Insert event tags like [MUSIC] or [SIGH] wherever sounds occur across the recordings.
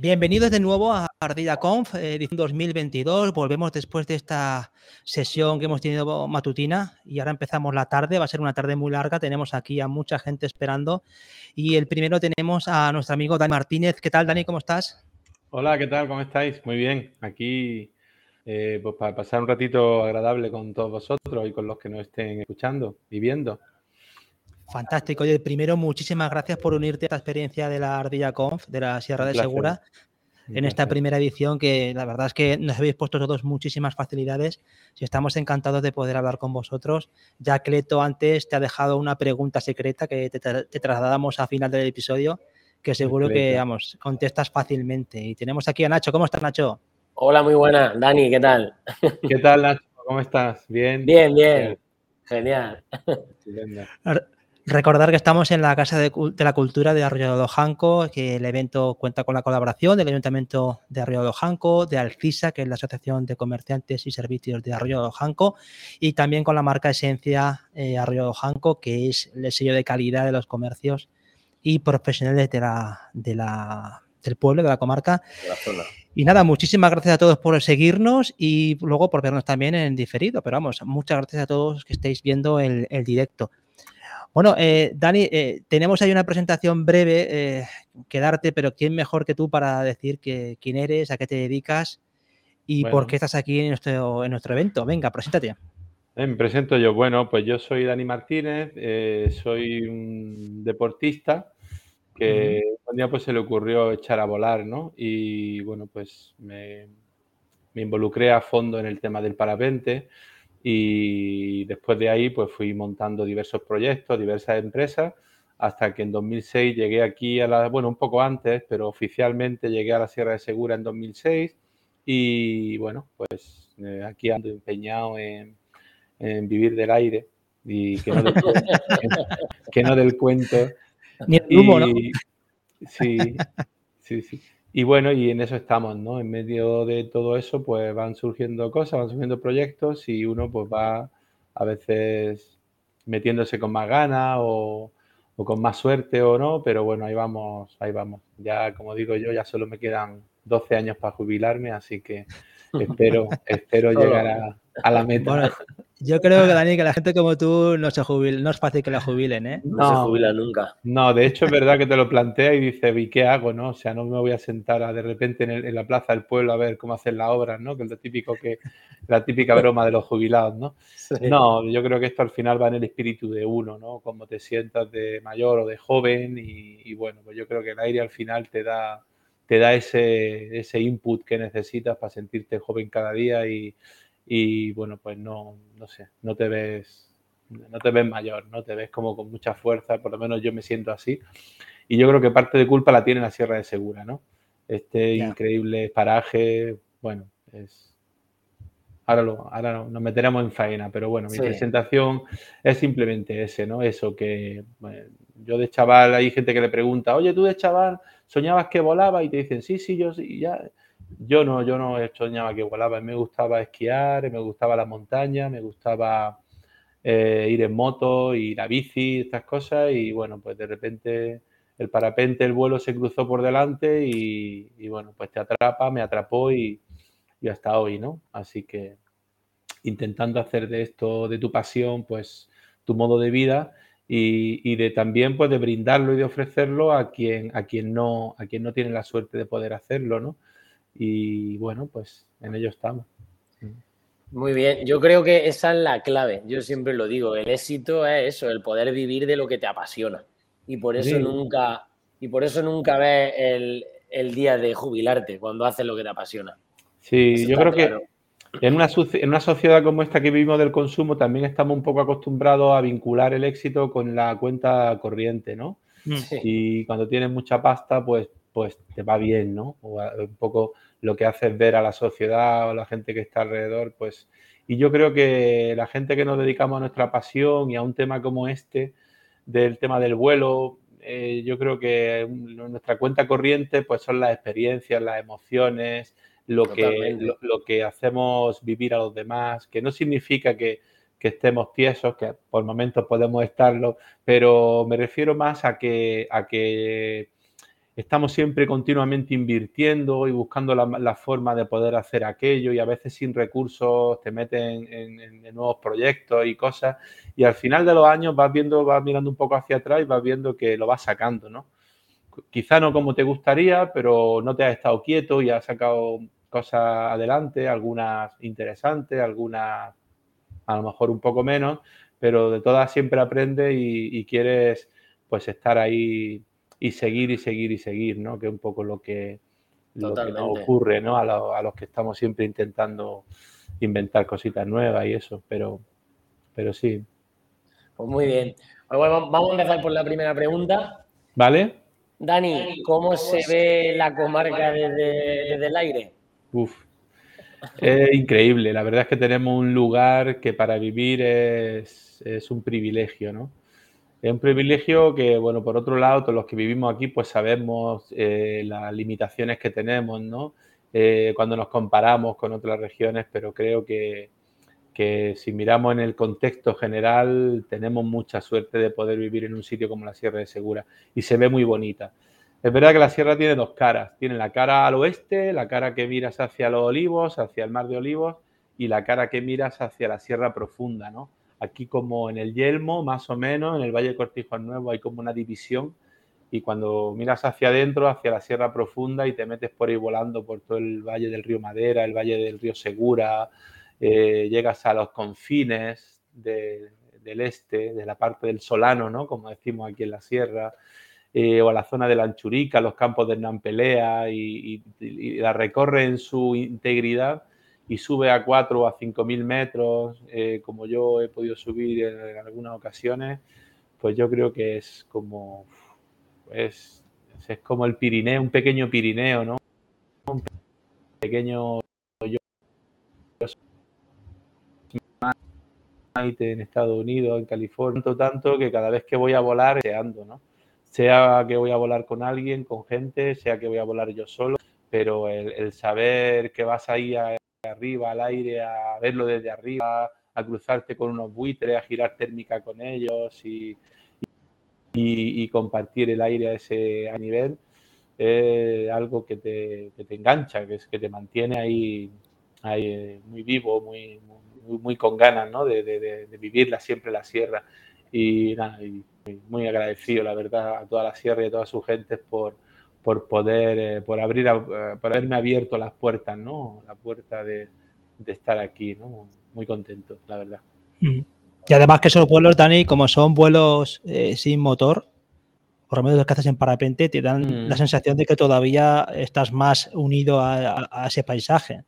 Bienvenidos de nuevo a Ardilla Conf, edición 2022. Volvemos después de esta sesión que hemos tenido matutina y ahora empezamos la tarde. Va a ser una tarde muy larga. Tenemos aquí a mucha gente esperando. Y el primero tenemos a nuestro amigo Dani Martínez. ¿Qué tal, Dani? ¿Cómo estás? Hola, ¿qué tal? ¿Cómo estáis? Muy bien. Aquí, eh, pues para pasar un ratito agradable con todos vosotros y con los que nos estén escuchando y viendo. Fantástico. Oye, primero, muchísimas gracias por unirte a esta experiencia de la Ardilla Conf, de la Sierra de Segura, en esta primera edición que la verdad es que nos habéis puesto todos muchísimas facilidades y estamos encantados de poder hablar con vosotros. Ya Cleto antes te ha dejado una pregunta secreta que te, trasladamos a final del episodio, que seguro que, vamos, contestas fácilmente. Y tenemos aquí a Nacho. ¿Cómo estás, Nacho? Hola, muy buena. Dani, ¿qué tal? ¿Qué tal, Nacho? ¿Cómo estás? Bien. Bien, bien. Genial. Recordar que estamos en la Casa de, la Cultura de Arroyo de Ojanco, que el evento cuenta con la colaboración del Ayuntamiento de Arroyo de Ojanco, de Alcisa, que es la Asociación de Comerciantes y Servicios de Arroyo de Ojanco, y también con la marca Esencia eh, Arroyo de Ojanco, que es el sello de calidad de los comercios y profesionales de la, de la, del pueblo, de la comarca. Y nada, muchísimas gracias a todos por seguirnos y luego por vernos también en diferido. Pero vamos, muchas gracias a todos que estéis viendo el directo. Bueno, eh, Dani, eh, tenemos ahí una presentación breve eh, que darte, pero ¿quién mejor que tú para decir que, quién eres, a qué te dedicas y por qué estás aquí en nuestro, en nuestro evento? Venga, preséntate. Me presento yo. Bueno, pues yo soy Dani Martínez, soy un deportista que un día pues se le ocurrió echar a volar, ¿no? Y bueno, pues me, me involucré a fondo en el tema del parapente y después de ahí pues fui montando diversos proyectos, diversas empresas, hasta que en 2006 llegué aquí a la, bueno, un poco antes, pero oficialmente llegué a la Sierra de Segura en 2006 y bueno, pues eh, aquí ando empeñado en, vivir del aire y que no del, [LAUGHS] que no del cuento. Ni el humo, ¿no? Sí, sí, sí. Y bueno, y en eso estamos, ¿no? En medio de todo eso, pues van surgiendo cosas, van surgiendo proyectos y uno pues va a veces metiéndose con más ganas o, con más suerte o no, pero bueno, ahí vamos, ahí vamos. Ya, como digo yo, ya solo me quedan 12 años para jubilarme, así que espero, espero llegar a, a la meta. Yo creo que, Dani, que la gente como tú no se jubila, no es fácil que la jubilen, ¿eh? No, se jubila nunca. No, de hecho es verdad que te lo plantea y dices, ¿y qué hago, no? O sea, no me voy a sentar a, de repente en, la plaza del pueblo a ver cómo hacen la obra, ¿no? Que es lo típico que, la típica broma de los jubilados, ¿no? No, yo creo que esto al final va en el espíritu de uno, ¿no? Cómo te sientas de mayor o de joven y, bueno, pues yo creo que el aire al final te da, te da ese, ese input que necesitas para sentirte joven cada día y y bueno, pues no, no sé, no te ves, no te ves mayor, no te ves como con mucha fuerza, por lo menos yo me siento así. Y yo creo que parte de culpa la tiene la Sierra de Segura, ¿no? Este increíble paraje, bueno, es... Ahora, lo, ahora nos meteremos en faena, pero bueno, mi presentación es simplemente ese, ¿no? Eso que yo de chaval, hay gente que le pregunta, oye, tú de chaval soñabas que volaba y te dicen, sí, sí, yo sí, ya. Yo no, yo no soñaba que volaba, me gustaba esquiar, me gustaba la montaña, me gustaba eh, ir en moto, y la bici, estas cosas, y bueno, pues de repente el parapente, el vuelo se cruzó por delante y, bueno, pues te atrapa, me atrapó y, hasta hoy, ¿no? Así que intentando hacer de esto, de tu pasión, pues tu modo de vida y, y, de también pues de brindarlo y de ofrecerlo a quien, a quien no, a quien no tiene la suerte de poder hacerlo, ¿no? y bueno, pues en ello estamos. Muy bien, yo creo que esa es la clave, yo siempre lo digo, el éxito es eso, el poder vivir de lo que te apasiona y por eso nunca y por eso nunca ves el, día de jubilarte cuando haces lo que te apasiona. Sí, yo creo que en una, en una sociedad como esta que vivimos del consumo también estamos un poco acostumbrados a vincular el éxito con la cuenta corriente, ¿no? Mm. Y cuando tienes mucha pasta, pues pues te va bien, ¿no? O un poco lo que hace es ver a la sociedad o a la gente que está alrededor, pues... Y yo creo que la gente que nos dedicamos a nuestra pasión y a un tema como este, del tema del vuelo, eh, yo creo que nuestra cuenta corriente pues son las experiencias, las emociones, lo que, lo, que hacemos vivir a los demás, que no significa que, que estemos tiesos, que por momentos podemos estarlo, pero me refiero más a que, a que estamos siempre continuamente invirtiendo y buscando la, forma de poder hacer aquello y a veces sin recursos te meten en, nuevos proyectos y cosas y al final de los años vas viendo, vas mirando un poco hacia atrás y vas viendo que lo vas sacando, ¿no? Quizá no como te gustaría, pero no te has estado quieto y has sacado cosas adelante, algunas interesantes, algunas a lo mejor un poco menos, pero de todas siempre aprendes y, y quieres pues estar ahí y seguir y seguir y seguir, ¿no? Que es un poco lo que, lo que nos ocurre, ¿no? A, los que estamos siempre intentando inventar cositas nuevas y eso, pero, pero sí. Pues muy bien. vamos a empezar por la primera pregunta. ¿Vale? Dani, ¿cómo se ve la comarca desde, el aire? Uf, es increíble. La verdad es que tenemos un lugar que para vivir es, es un privilegio, ¿no? Es un privilegio que, bueno, por otro lado, todos los que vivimos aquí, pues sabemos eh, las limitaciones que tenemos, ¿no? Eh, cuando nos comparamos con otras regiones, pero creo que, que, si miramos en el contexto general, tenemos mucha suerte de poder vivir en un sitio como la Sierra de Segura y se ve muy bonita. Es verdad que la sierra tiene dos caras. Tiene la cara al oeste, la cara que miras hacia los olivos, hacia el mar de olivos, y la cara que miras hacia la sierra profunda, ¿no? Aquí como en el Yelmo, más o menos, en el Valle de Cortijo Nuevo hay como una división y cuando miras hacia adentro, hacia la Sierra Profunda y te metes por ahí volando por todo el Valle del Río Madera, el Valle del Río Segura, eh, llegas a los confines del este, de la parte del Solano, ¿no? Como decimos aquí en la Sierra, eh, o a la zona de la Anchurica, los campos de Nampelea y, y la recorre en su integridad y sube a 4 o a 5 mil metros, eh, como yo he podido subir en, algunas ocasiones, pues yo creo que es como, es, es como el Pirineo, un pequeño Pirineo, ¿no? Un pequeño yo en Estados Unidos, en California, tanto, tanto que cada vez que voy a volar, deseando, ¿no? Sea que voy a volar con alguien, con gente, sea que voy a volar yo solo, pero el, el saber que vas ahí a arriba al aire, a verlo desde arriba, a cruzarte con unos buitres, a girar térmica con ellos y, y, compartir el aire a ese nivel, es algo que te, que te, engancha, que, es, que te mantiene ahí, ahí eh, muy vivo, muy, muy, con ganas ¿no? de, de, de, vivirla siempre la sierra. Y, nada, y muy agradecido, la verdad, a toda la sierra y a toda su gente por, por poder, eh, por abrir, eh, por haberme abierto las puertas, ¿no? La puerta de, estar aquí, ¿no? Muy contento, la verdad. Mm. Y además que esos vuelos, Dani, como son vuelos eh, sin motor, por lo menos que haces en parapente, te dan la mm. sensación de que todavía estás más unido a ese paisaje.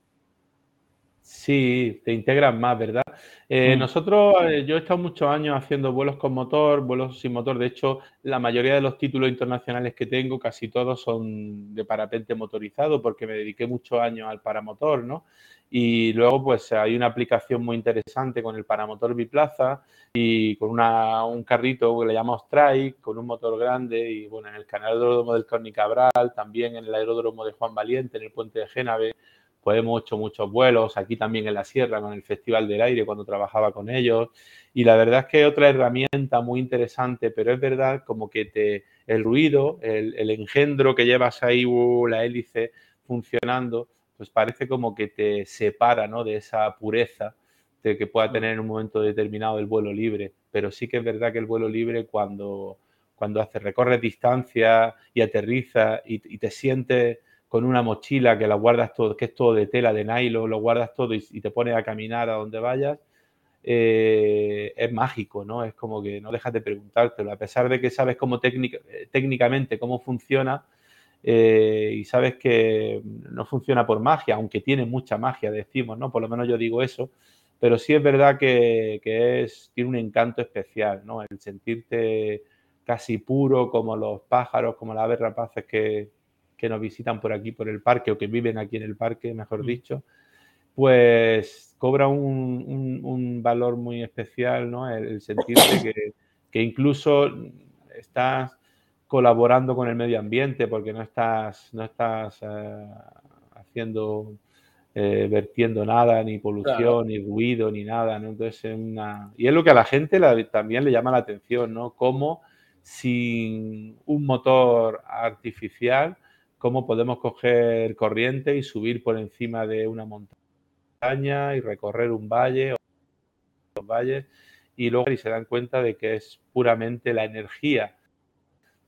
Sí, te integran más, ¿verdad? Eh, mm. Nosotros, eh, yo he estado muchos años haciendo vuelos con motor, vuelos sin motor. De hecho, la mayoría de los títulos internacionales que tengo, casi todos son de parapente motorizado, porque me dediqué muchos años al paramotor, ¿no? Y luego, pues hay una aplicación muy interesante con el paramotor biplaza y con una, un carrito que le llamamos Trike, con un motor grande. Y bueno, en el canal aeródromo del Corni Cabral, también en el aeródromo de Juan Valiente, en el puente de Génave pues hemos hecho muchos vuelos, aquí también en la sierra con el Festival del Aire cuando trabajaba con ellos. Y la verdad es que otra herramienta muy interesante, pero es verdad como que te, el ruido, el, engendro que llevas ahí, uh, la hélice funcionando, pues parece como que te separa ¿no? de esa pureza de que pueda tener en un momento determinado el vuelo libre. Pero sí que es verdad que el vuelo libre cuando, cuando hace, recorre distancia y aterriza y, y te sientes con una mochila que la guardas todo, que es todo de tela, de nylon, lo guardas todo y, te pones a caminar a donde vayas, eh, es mágico, ¿no? Es como que no dejas de preguntártelo, a pesar de que sabes cómo eh, técnicamente cómo funciona eh, y sabes que no funciona por magia, aunque tiene mucha magia, decimos, ¿no? Por lo menos yo digo eso, pero sí es verdad que, que es, tiene un encanto especial, ¿no? El sentirte casi puro como los pájaros, como las aves rapaces que, que nos visitan por aquí, por el parque, o que viven aquí en el parque, mejor mm. dicho, pues cobra un, valor muy especial, ¿no? El, sentirte que, incluso estás colaborando con el medio ambiente porque no estás, no estás eh, haciendo, eh, vertiendo nada, ni polución, ni ruido, ni nada, ¿no? Entonces, una... Y es lo que a la gente también le llama la atención, ¿no? Cómo sin un motor artificial, cómo podemos coger corriente y subir por encima de una montaña y recorrer un valle o dos valles y luego y se dan cuenta de que es puramente la energía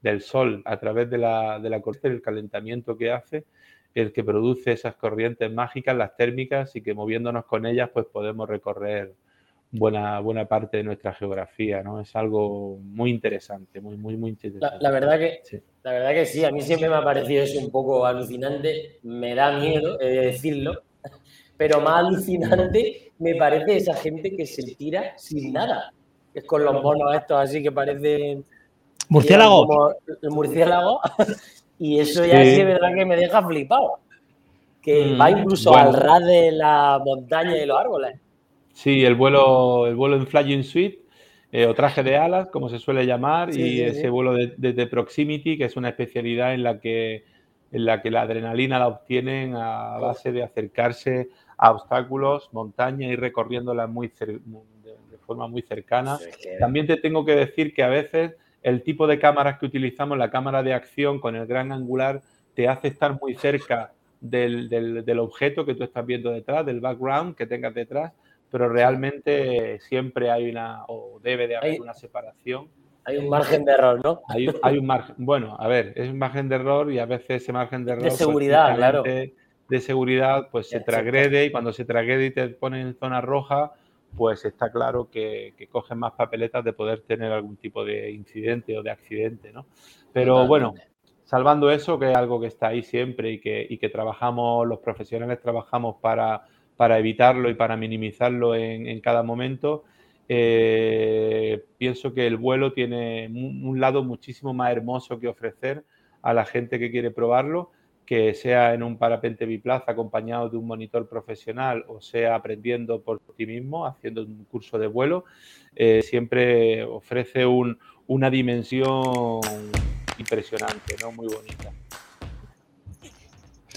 del sol a través de la, de la corriente, del calentamiento que hace, el que produce esas corrientes mágicas, las térmicas, y que moviéndonos con ellas, pues podemos recorrer buena, buena parte de nuestra geografía, ¿no? Es algo muy interesante, muy, muy, muy interesante. La, verdad que, sí. la verdad que sí, a mí siempre me ha parecido eso un poco alucinante, me da miedo decirlo, [LAUGHS] pero más alucinante me parece esa gente que se tira sin nada. Es con los monos estos así que parecen... Murciélago. El murciélago. [LAUGHS] y eso ya sí. es verdad que me deja flipado. Que mm, va incluso al ras de la montaña y los árboles. Sí, el vuelo, el vuelo en Flying Suite eh, o traje de alas, como se suele llamar, sí, y sí, ese sí. vuelo de, de, de, proximity, que es una especialidad en la que, en la, que la adrenalina la obtienen a base de acercarse a obstáculos, montaña y recorriéndolas muy de, de, forma muy cercana. También te tengo que decir que a veces el tipo de cámaras que utilizamos, la cámara de acción con el gran angular, te hace estar muy cerca del, del, del objeto que tú estás viendo detrás, del background que tengas detrás, pero realmente siempre hay una, o debe de haber hay, una separación. Hay un margen de error, ¿no? Hay, hay, un margen, bueno, a ver, es un margen de error y a veces ese margen de error... De seguridad, pues, claro. De seguridad, pues se tragrede y cuando se tragrede y te pone en zona roja, pues está claro que, que cogen más papeletas de poder tener algún tipo de incidente o de accidente, ¿no? Pero Totalmente. bueno, salvando eso, que es algo que está ahí siempre y que, y que trabajamos, los profesionales trabajamos para para evitarlo y para minimizarlo en, cada momento, eh, pienso que el vuelo tiene un, lado muchísimo más hermoso que ofrecer a la gente que quiere probarlo, que sea en un parapente biplaza acompañado de un monitor profesional o sea aprendiendo por ti mismo, haciendo un curso de vuelo, eh, siempre ofrece un, una dimensión impresionante, ¿no? muy bonita.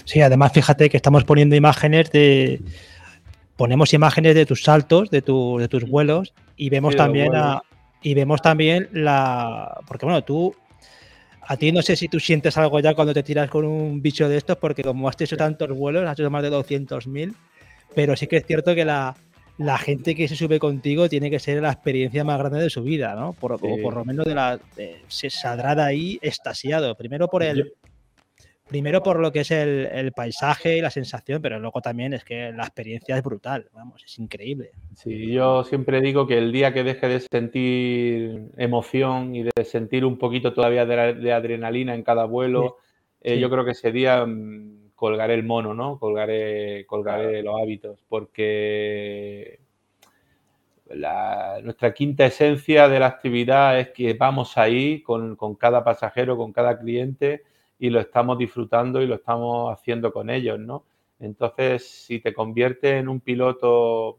Sí, además fíjate que estamos poniendo imágenes de, ponemos imágenes de tus saltos, de, tu, de tus vuelos y vemos también bueno. a, y vemos también la porque bueno, tú a ti no sé si tú sientes algo ya cuando te tiras con un bicho de estos porque como has hecho tantos vuelos, has hecho más de 200.000, pero sí que es cierto que la, la gente que se sube contigo tiene que ser la experiencia más grande de su vida, ¿no? Por, sí. O por lo menos de la eh, se saldrá de ahí estasiado, primero por el primero por lo que es el, el, paisaje y la sensación, pero luego también es que la experiencia es brutal, vamos, es increíble. Sí, yo siempre digo que el día que deje de sentir emoción y de sentir un poquito todavía de, de adrenalina en cada vuelo, sí. Eh, sí. yo creo que ese día mmm, colgaré el mono, ¿no? Colgaré, colgaré los hábitos, porque la, nuestra quinta esencia de la actividad es que vamos ahí con, con cada pasajero, con cada cliente, y lo estamos disfrutando y lo estamos haciendo con ellos, ¿no? Entonces, si te conviertes en un piloto,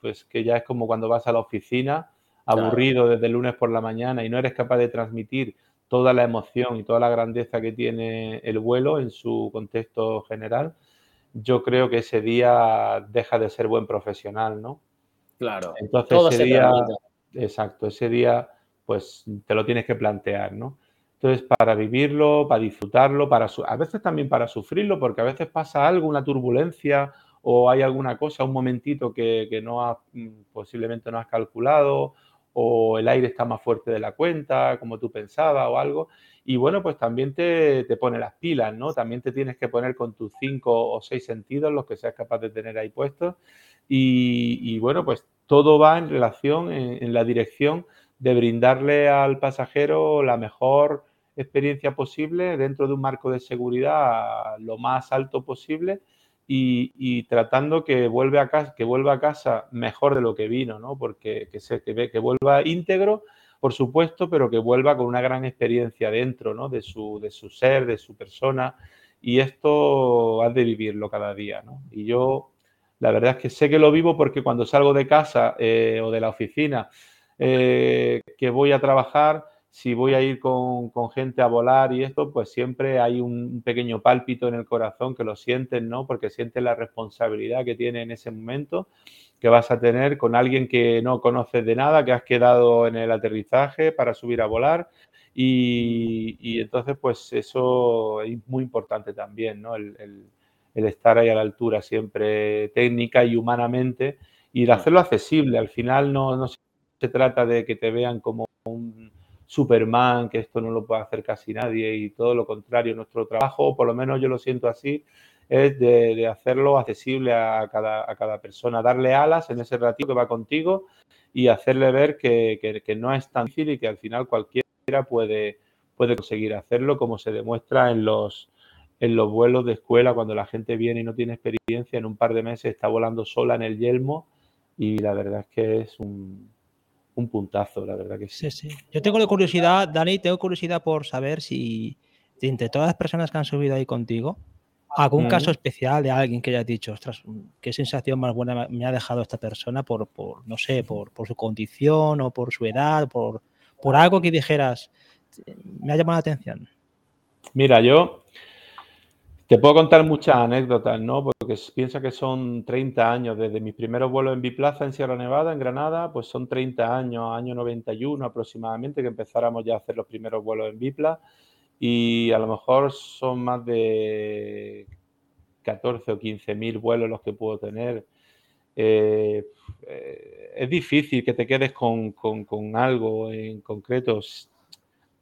pues que ya es como cuando vas a la oficina, aburrido claro. desde el lunes por la mañana y no eres capaz de transmitir toda la emoción y toda la grandeza que tiene el vuelo en su contexto general, yo creo que ese día deja de ser buen profesional, ¿no? Claro. Entonces Todo ese día, exacto, ese día, pues te lo tienes que plantear, ¿no? Entonces, para vivirlo, para disfrutarlo, para a veces también para sufrirlo, porque a veces pasa algo, una turbulencia o hay alguna cosa, un momentito que, que no has, mm, posiblemente no has calculado o el aire está más fuerte de la cuenta, como tú pensabas o algo. Y bueno, pues también te, te pone las pilas, ¿no? También te tienes que poner con tus cinco o seis sentidos, los que seas capaz de tener ahí puestos. Y, bueno, pues todo va en relación, en la dirección de brindarle al pasajero la mejor experiencia posible dentro de un marco de seguridad lo más alto posible y, tratando que, vuelve a casa, que vuelva a casa mejor de lo que vino, ¿no? Porque que, se, que, que vuelva íntegro, por supuesto, pero que vuelva con una gran experiencia dentro, ¿no? De su, de su ser, de su persona. Y esto has de vivirlo cada día, ¿no? Y yo, la verdad es que sé que lo vivo porque cuando salgo de casa eh, o de la oficina, eh, que voy a trabajar, si voy a ir con, con, gente a volar y esto, pues siempre hay un pequeño pálpito en el corazón que lo sienten, ¿no? Porque sienten la responsabilidad que tiene en ese momento que vas a tener con alguien que no conoces de nada, que has quedado en el aterrizaje para subir a volar Y, entonces, pues eso es muy importante también, ¿no? El, estar ahí a la altura siempre técnica y humanamente y de hacerlo accesible. Al final no, no se trata de que te vean como un Superman, que esto no lo puede hacer casi nadie y todo lo contrario. Nuestro trabajo, por lo menos yo lo siento así, es de, hacerlo accesible a cada, a cada, persona, darle alas en ese ratito que va contigo y hacerle ver que, no es tan difícil y que al final cualquiera puede, puede conseguir hacerlo, como se demuestra en los, en los vuelos de escuela, cuando la gente viene y no tiene experiencia, en un par de meses está volando sola en el yelmo y la verdad es que es un, un puntazo, la verdad que sí. Sí, sí. Yo tengo la curiosidad, Dani, tengo curiosidad por saber si entre todas las personas que han subido ahí contigo, algún caso especial de alguien que haya dicho, ostras, qué sensación más buena me ha dejado esta persona por, por no sé, por, por, su condición o por su edad, por, por algo que dijeras, me ha llamado la atención. Mira, yo te puedo contar muchas anécdotas, ¿no? Porque piensa que son 30 años, desde mis primeros vuelos en Biplaza, en Sierra Nevada, en Granada, pues son 30 años, año 91 aproximadamente, que empezáramos ya a hacer los primeros vuelos en Bipla. Y a lo mejor son más de 14 o 15 mil vuelos los que puedo tener. Eh, eh, es difícil que te quedes con, con algo en concreto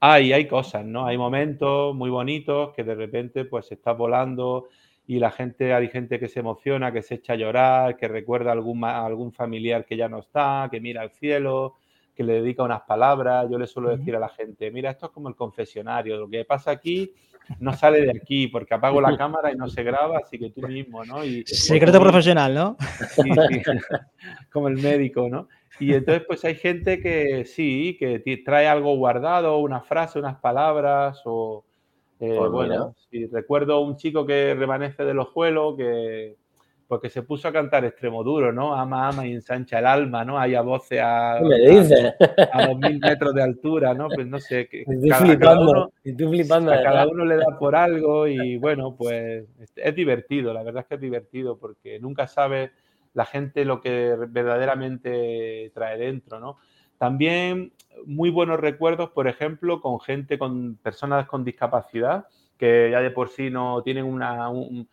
hay, hay cosas, ¿no? Hay momentos muy bonitos que de repente pues estás volando y la gente, hay gente que se emociona, que se echa a llorar, que recuerda a algún, algún familiar que ya no está, que mira al cielo, que le dedica unas palabras. Yo le suelo decir a la gente, mira, esto es como el confesionario, lo que pasa aquí no sale de aquí porque apago la cámara y no se graba, así que tú mismo, ¿no? Y, Secreto profesional, ¿no? Sí, sí, [LAUGHS] como el médico, ¿no? Y entonces, pues hay gente que sí, que trae algo guardado, una frase, unas palabras, o eh, pues bueno, recuerdo un chico que remanece de los juelos, que porque se puso a cantar extremo duro, ¿no? Ama, ama y ensancha el alma, ¿no? Hay a voces a, dos mil metros de altura, ¿no? Pues no sé. Estoy cada, flipando, cada uno, estoy flipando. A cada uno le da por algo y bueno, pues es divertido, la verdad es que es divertido porque nunca sabes la gente lo que verdaderamente trae dentro, ¿no? También muy buenos recuerdos, por ejemplo, con gente, con personas con discapacidad, que ya de por sí no tienen un,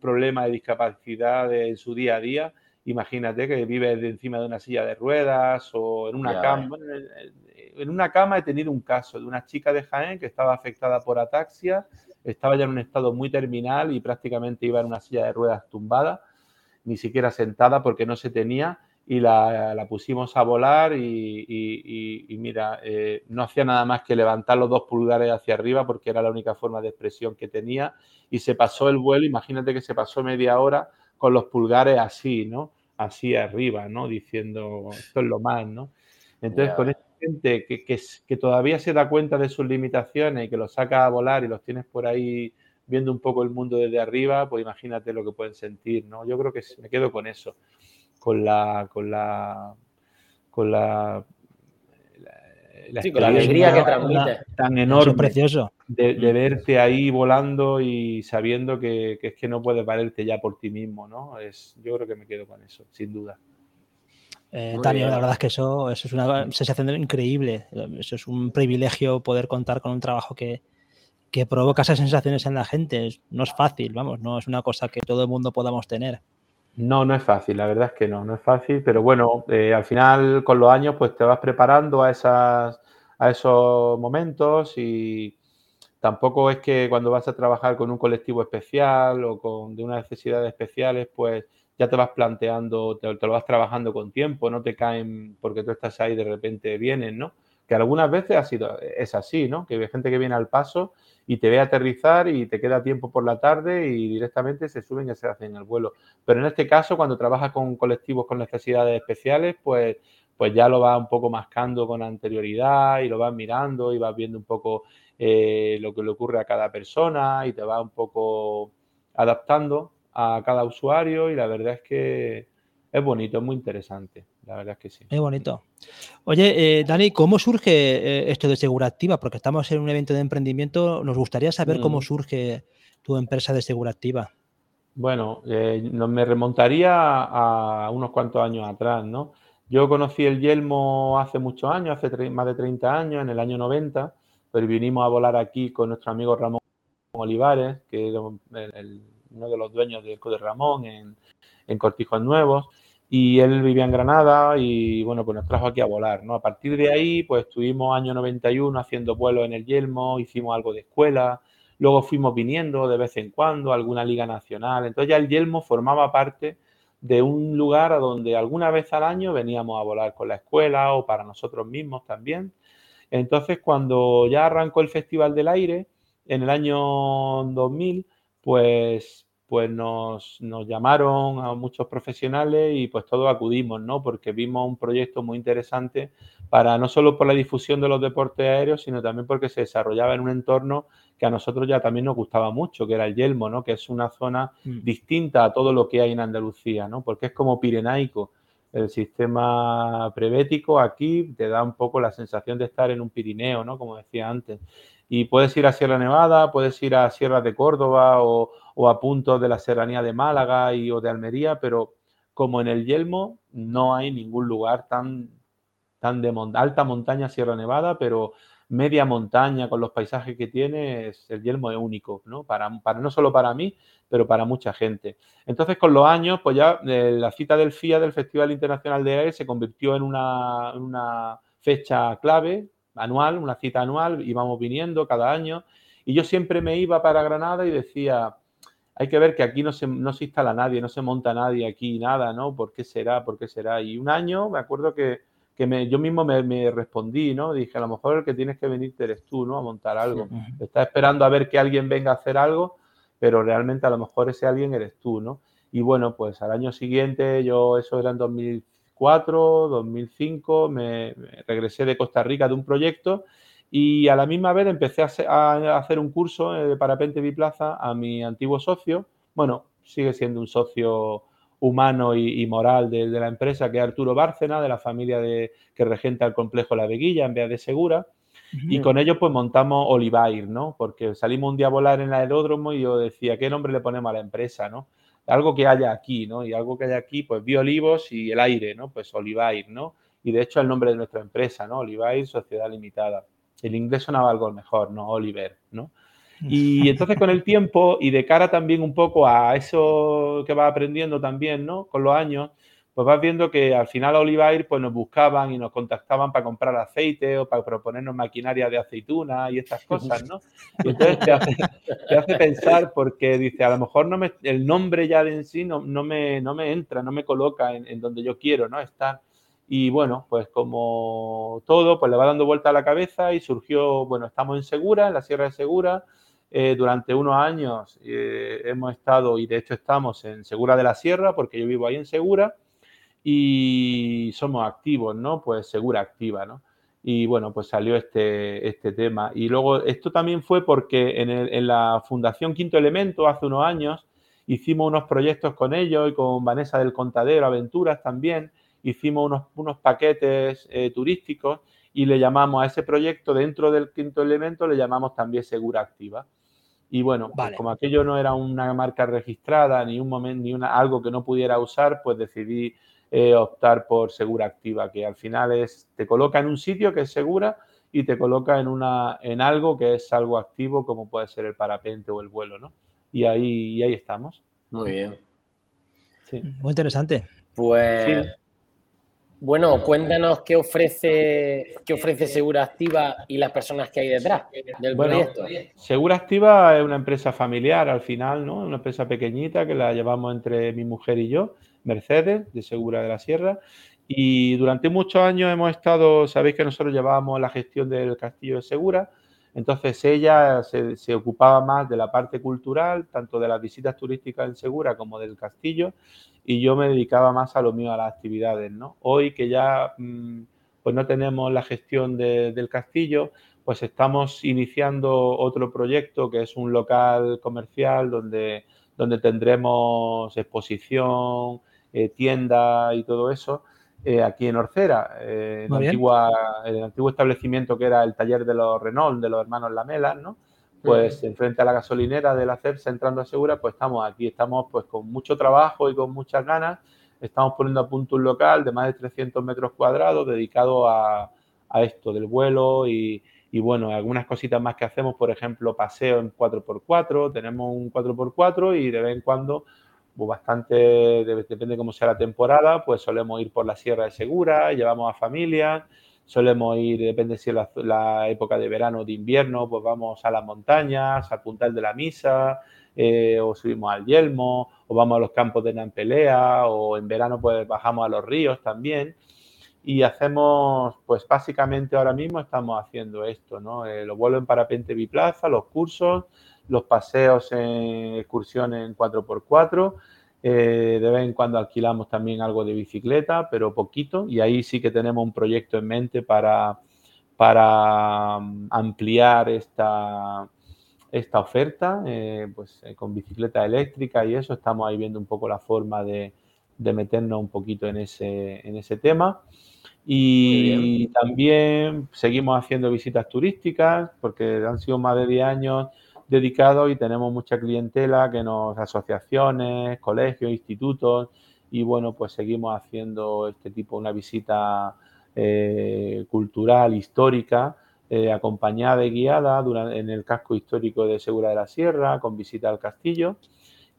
problema de discapacidad en su día a día. Imagínate que vives encima de una silla de ruedas o en una cama. En una cama he tenido un caso de una chica de Jaén que estaba afectada por ataxia, estaba ya en un estado muy terminal y prácticamente iba en una silla de ruedas tumbada ni siquiera sentada porque no se tenía y la, pusimos a volar y, mira, eh, no hacía nada más que levantar los dos pulgares hacia arriba porque era la única forma de expresión que tenía y se pasó el vuelo, imagínate que se pasó media hora con los pulgares así, ¿no? Así arriba, ¿no? Diciendo, esto es lo más, ¿no? Entonces, con esta gente que, que, que, todavía se da cuenta de sus limitaciones y que los saca a volar y los tienes por ahí viendo un poco el mundo desde arriba, pues imagínate lo que pueden sentir, ¿no? Yo creo que me quedo con eso, con la, con la, con la, la, alegría que transmite. Tan enorme. precioso. De, verte ahí volando y sabiendo que, es que no puedes valerte ya por ti mismo, ¿no? Es, yo creo que me quedo con eso, sin duda. Eh, Daniel, la verdad es que eso, eso es una sensación increíble. Eso es un privilegio poder contar con un trabajo que, que provoca esas sensaciones en la gente. No es fácil, vamos, no es una cosa que todo el mundo podamos tener. No, no es fácil, la verdad es que no, no es fácil, pero bueno, eh, al final con los años pues te vas preparando a, esas, a esos momentos y tampoco es que cuando vas a trabajar con un colectivo especial o con de unas necesidades especiales, pues ya te vas planteando, te, te, lo vas trabajando con tiempo, no te caen porque tú estás ahí de repente vienen, ¿no? Que algunas veces ha sido, es así, ¿no? Que hay gente que viene al paso y te ve aterrizar y te queda tiempo por la tarde y directamente se suben y se hacen el vuelo. Pero en este caso, cuando trabajas con colectivos con necesidades especiales, pues, pues ya lo vas un poco mascando con anterioridad y lo vas mirando y vas viendo un poco eh, lo que le ocurre a cada persona y te vas un poco adaptando a cada usuario y la verdad es que es bonito, es muy interesante. La verdad es que sí. Es bonito. Oye, eh, Dani, ¿cómo surge eh, esto de Segura Activa? Porque estamos en un evento de emprendimiento. Nos gustaría saber cómo mm. surge tu empresa de Segura Activa. Bueno, eh, me remontaría a unos cuantos años atrás, ¿no? Yo conocí el Yelmo hace muchos años, hace más de 30 años, en el año 90, pues vinimos a volar aquí con nuestro amigo Ramón Olivares, que es uno de los dueños del Code Ramón en, en Cortijos Nuevos y él vivía en Granada y bueno, pues nos trajo aquí a volar, ¿no? A partir de ahí, pues estuvimos año 91 haciendo vuelos en el Yelmo, hicimos algo de escuela, luego fuimos viniendo de vez en cuando a alguna liga nacional, entonces ya el Yelmo formaba parte de un lugar a donde alguna vez al año veníamos a volar con la escuela o para nosotros mismos también. Entonces, cuando ya arrancó el Festival del Aire, en el año 2000, pues pues nos, llamaron a muchos profesionales y pues todos acudimos, ¿no? Porque vimos un proyecto muy interesante para no solo por la difusión de los deportes aéreos, sino también porque se desarrollaba en un entorno que a nosotros ya también nos gustaba mucho, que era el Yelmo, ¿no? Que es una zona mm. distinta a todo lo que hay en Andalucía, ¿no? Porque es como pirenaico. El sistema prebético aquí te da un poco la sensación de estar en un Pirineo, ¿no? Como decía antes. Y puedes ir a Sierra Nevada, puedes ir a Sierra de Córdoba o, a puntos de la serranía de Málaga y, o de Almería, pero como en el Yelmo no hay ningún lugar tan, tan de alta montaña Sierra Nevada, pero media montaña con los paisajes que tiene, el Yelmo es único, ¿no? Para, para, no solo para mí, pero para mucha gente. Entonces, con los años, pues ya eh, la cita del FIA, del Festival Internacional de Aire, se convirtió en una, una fecha clave anual, una cita anual, íbamos viniendo cada año y yo siempre me iba para Granada y decía, hay que ver que aquí no se, no se instala nadie, no se monta nadie aquí, nada, ¿no? ¿Por qué será? ¿Por qué será? Y un año me acuerdo que, que me, yo mismo me, respondí, ¿no? Dije, a lo mejor el que tienes que venir eres tú, ¿no? A montar algo. Estás esperando a ver que alguien venga a hacer algo, pero realmente a lo mejor ese alguien eres tú, ¿no? Y bueno, pues al año siguiente, yo, eso era en 2000 2004, 2005, me, regresé de Costa Rica de un proyecto y a la misma vez empecé a, hacer un curso de parapente biplaza a mi antiguo socio. Bueno, sigue siendo un socio humano y, moral de, la empresa, que es Arturo Bárcena, de la familia de, que regenta el complejo La Veguilla en vía de Segura. Y con ellos pues montamos Olivair, ¿no? Porque salimos un día a volar en el aeródromo y yo decía, ¿qué nombre le ponemos a la empresa, no? Algo que haya aquí, ¿no? Y algo que haya aquí, pues Olivos y el aire, ¿no? Pues Olivair, ¿no? Y de hecho el nombre de nuestra empresa, ¿no? Olivair Sociedad Limitada. El inglés sonaba algo mejor, ¿no? Oliver, ¿no? Y [LAUGHS] entonces con el tiempo y de cara también un poco a eso que va aprendiendo también, ¿no? Con los años, pues vas viendo que al final Olivair pues nos buscaban y nos contactaban para comprar aceite o para proponernos maquinaria de aceituna y estas cosas, ¿no? Y entonces te hace, pensar porque dice, a lo mejor no me, el nombre ya de en sí no, no, me, no me entra, no me coloca en, donde yo quiero, ¿no? Estar. Y bueno, pues como todo, pues le va dando vuelta a la cabeza y surgió, bueno, estamos en Segura, en la Sierra de Segura, eh, durante unos años eh, hemos estado, y de hecho estamos en Segura de la Sierra, porque yo vivo ahí en Segura, y somos activos, ¿no? Pues Segura Activa, ¿no? Y bueno, pues salió este, este tema. Y luego esto también fue porque en, la Fundación Quinto Elemento, hace unos años, hicimos unos proyectos con ellos y con Vanessa del Contadero, Aventuras también, hicimos unos, unos paquetes eh, turísticos y le llamamos a ese proyecto dentro del Quinto Elemento, le llamamos también Segura Activa. Y bueno, pues como aquello no era una marca registrada ni un momento ni una, algo que no pudiera usar, pues decidí eh, optar por segura activa, que al final es, te coloca en un sitio que es segura y te coloca en, una, en algo que es algo activo, como puede ser el parapente o el vuelo, ¿no? Y ahí, ahí estamos. Muy bien. Muy interesante. Pues, bueno, cuéntanos qué ofrece, qué ofrece Segura Activa y las personas que hay detrás del proyecto. Segura Activa es una empresa familiar al final, ¿no? Una empresa pequeñita que la llevamos entre mi mujer y yo Mercedes, de Segura de la Sierra. Y durante muchos años hemos estado, sabéis que nosotros llevábamos la gestión del castillo de Segura, entonces ella se, ocupaba más de la parte cultural, tanto de las visitas turísticas en Segura como del castillo, y yo me dedicaba más a lo mío, a las actividades. ¿no? Hoy que ya mm, pues no tenemos la gestión del castillo, pues estamos iniciando otro proyecto que es un local comercial donde, donde tendremos exposición, eh, tienda y todo eso, eh, aquí en Orcera, eh, en, el antiguo establecimiento que era el taller de los Renault, de los hermanos Lamela, ¿no? Pues enfrente a la gasolinera de la CEPSA, entrando a Segura, pues estamos aquí, estamos pues con mucho trabajo y con muchas ganas, estamos poniendo a punto un local de más de 300 metros cuadrados dedicado a, esto del vuelo y, y bueno, algunas cositas más que hacemos, por ejemplo, paseo en 4x4, tenemos un 4x4 y de vez en cuando, bastante, depende de cómo sea la temporada, pues solemos ir por la Sierra de Segura, llevamos a familias, solemos ir, depende si es la, época de verano o de invierno, pues vamos a las montañas, al Puntal de la Misa, eh, o subimos al Yelmo, o vamos a los campos de Nampelea, o en verano pues bajamos a los ríos también y hacemos, pues básicamente ahora mismo estamos haciendo esto, ¿no? Eh, los vuelos en parapente biplaza, los cursos, los paseos en excursiones en 4x4. Eh, de vez en cuando alquilamos también algo de bicicleta, pero poquito. Y ahí sí que tenemos un proyecto en mente para, para mm, ampliar esta, esta oferta, eh, pues con bicicleta eléctrica y eso. Estamos ahí viendo un poco la forma de, de meternos un poquito en ese, en ese tema. Y también seguimos haciendo visitas turísticas porque han sido más de 10 años dedicados y tenemos mucha clientela que nos, asociaciones, colegios, institutos y bueno, pues seguimos haciendo este tipo, una visita eh, cultural, histórica, eh, acompañada y guiada en el casco histórico de Segura de la Sierra, con visita al castillo.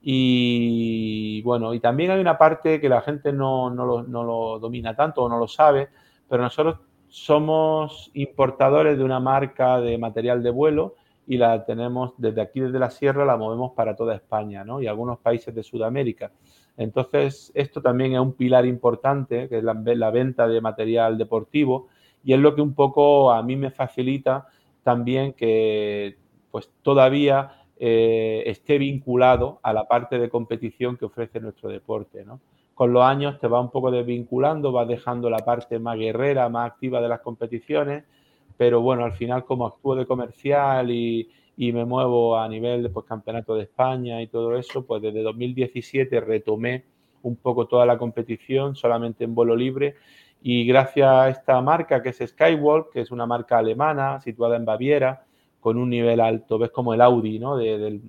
Y bueno, y también hay una parte que la gente no, lo, no lo domina tanto o no lo sabe, pero nosotros somos importadores de una marca de material de vuelo y la tenemos desde aquí, desde la sierra, la movemos para toda España ¿no? y algunos países de Sudamérica. Entonces, esto también es un pilar importante, que es la, venta de material deportivo, y es lo que un poco a mí me facilita también que pues todavía eh, esté vinculado a la parte de competición que ofrece nuestro deporte. ¿no? Con los años te va un poco desvinculando, vas dejando la parte más guerrera, más activa de las competiciones, pero bueno, al final como actúo de comercial y, me muevo a nivel de pues, campeonato de España y todo eso, pues desde 2017 retomé un poco toda la competición solamente en vuelo libre y gracias a esta marca que es Skywalk, que es una marca alemana situada en Baviera, con un nivel alto, ves como el Audi, ¿no? del,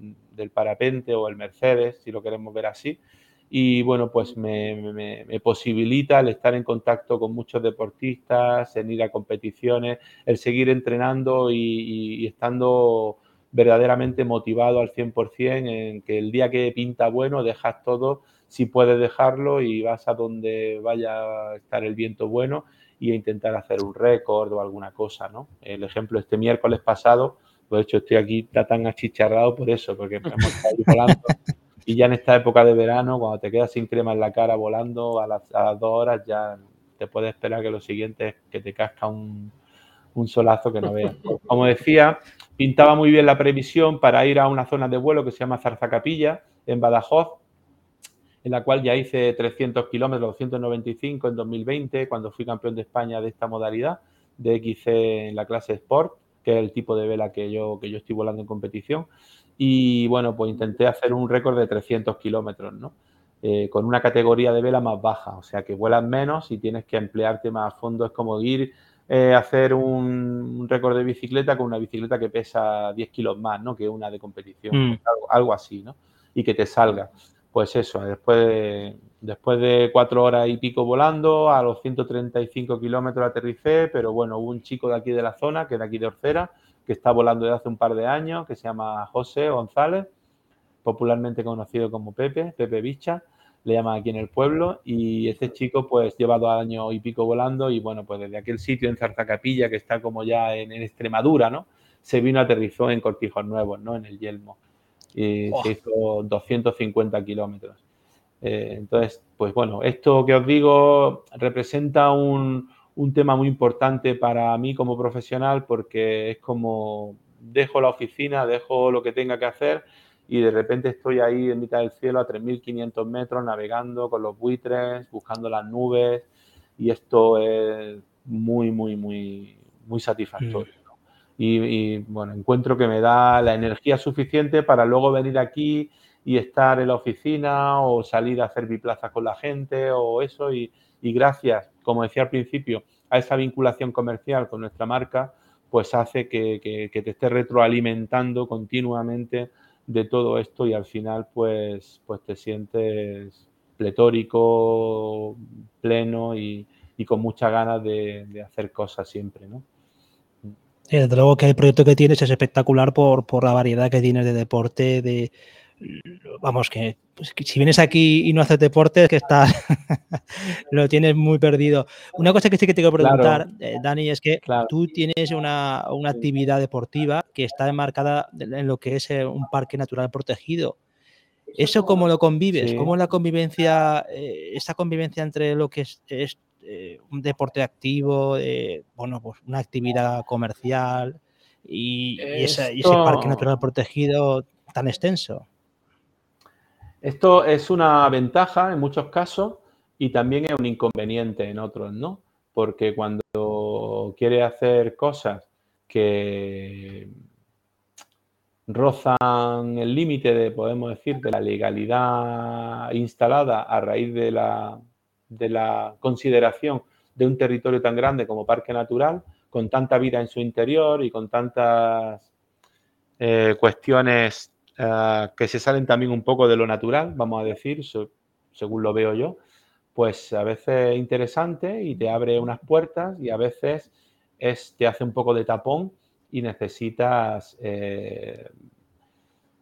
parapente o el Mercedes, si lo queremos ver así. Y bueno, pues me, posibilita el estar en contacto con muchos deportistas, en ir a competiciones, el seguir entrenando y, estando verdaderamente motivado al 100% en que el día que pinta bueno dejas todo, si puedes dejarlo y vas a donde vaya a estar el viento bueno y a intentar hacer un récord o alguna cosa, ¿no? El ejemplo, este miércoles pasado de hecho, estoy aquí tan achicharrado por eso, porque hemos estado volando. [LAUGHS] Y ya en esta época de verano, cuando te quedas sin crema en la cara volando a las, dos horas, ya te puedes esperar que lo siguiente es que te casca un, solazo que no veas. [LAUGHS] Como decía, pintaba muy bien la previsión para ir a una zona de vuelo que se llama Zarzacapilla, en Badajoz, en la cual ya hice 300 kilómetros, 295 en 2020, cuando fui campeón de España de esta modalidad, de XC en la clase Sport que es el tipo de vela que yo, que yo estoy volando en competición. Y bueno, pues intenté hacer un récord de 300 kilómetros, ¿no? Eh, con una categoría de vela más baja, o sea que vuelas menos y tienes que emplearte más a fondo. Es como ir eh, a hacer un, récord de bicicleta con una bicicleta que pesa 10 kilos más, ¿no? Que una de competición, mm. algo, así, ¿no? Y que te salga. Pues eso, después de, después de cuatro horas y pico volando, a los 135 kilómetros aterricé, pero bueno, hubo un chico de aquí de la zona, que de aquí de Orcera, que está volando desde hace un par de años, que se llama José González, popularmente conocido como Pepe, Pepe Bicha, le llaman aquí en el pueblo, y este chico pues lleva dos años y pico volando, y bueno, pues desde aquel sitio en Zarzacapilla, que está como ya en, Extremadura, ¿no? Se vino, aterrizó en Cortijos Nuevos, ¿no? En el Yelmo y se hizo 250 kilómetros. Eh, entonces, pues bueno, esto que os digo representa un, un, tema muy importante para mí como profesional porque es como dejo la oficina, dejo lo que tenga que hacer y de repente estoy ahí en mitad del cielo a 3.500 metros navegando con los buitres, buscando las nubes y esto es muy, muy, muy, muy satisfactorio. Mm y, bueno, encuentro que me da la energía suficiente para luego venir aquí y estar en la oficina o salir a hacer biplazas con la gente o eso y, gracias, como decía al principio, a esa vinculación comercial con nuestra marca, pues hace que, te esté retroalimentando continuamente de todo esto y al final pues, pues te sientes pletórico, pleno y, y con muchas ganas de, de hacer cosas siempre, ¿no? desde luego que el proyecto que tienes es espectacular por, por la variedad que tienes de deporte, de vamos, que, pues, si vienes aquí y no haces deporte, es que estás, [LAUGHS] lo tienes muy perdido. Una cosa que sí que te quiero preguntar, eh, Dani, es que tú tienes una, actividad deportiva que está enmarcada en lo que es eh, un parque natural protegido. ¿Eso cómo lo convives? ¿Cómo es la convivencia, eh, esa convivencia entre lo que es, un deporte activo, bueno, pues una actividad comercial y, ese parque natural protegido tan extenso? Esto es una ventaja en muchos casos y también es un inconveniente en otros, ¿no? Porque cuando quiere hacer cosas que rozan el límite de, podemos decir, de la legalidad instalada a raíz de la, de la consideración de un territorio tan grande como parque natural, con tanta vida en su interior y con tantas eh, cuestiones Ah, que se salen también un poco de lo natural, vamos a decir, según lo veo yo, pues a veces es interesante y te abre unas puertas y a veces es, te hace un poco de tapón y necesitas eh,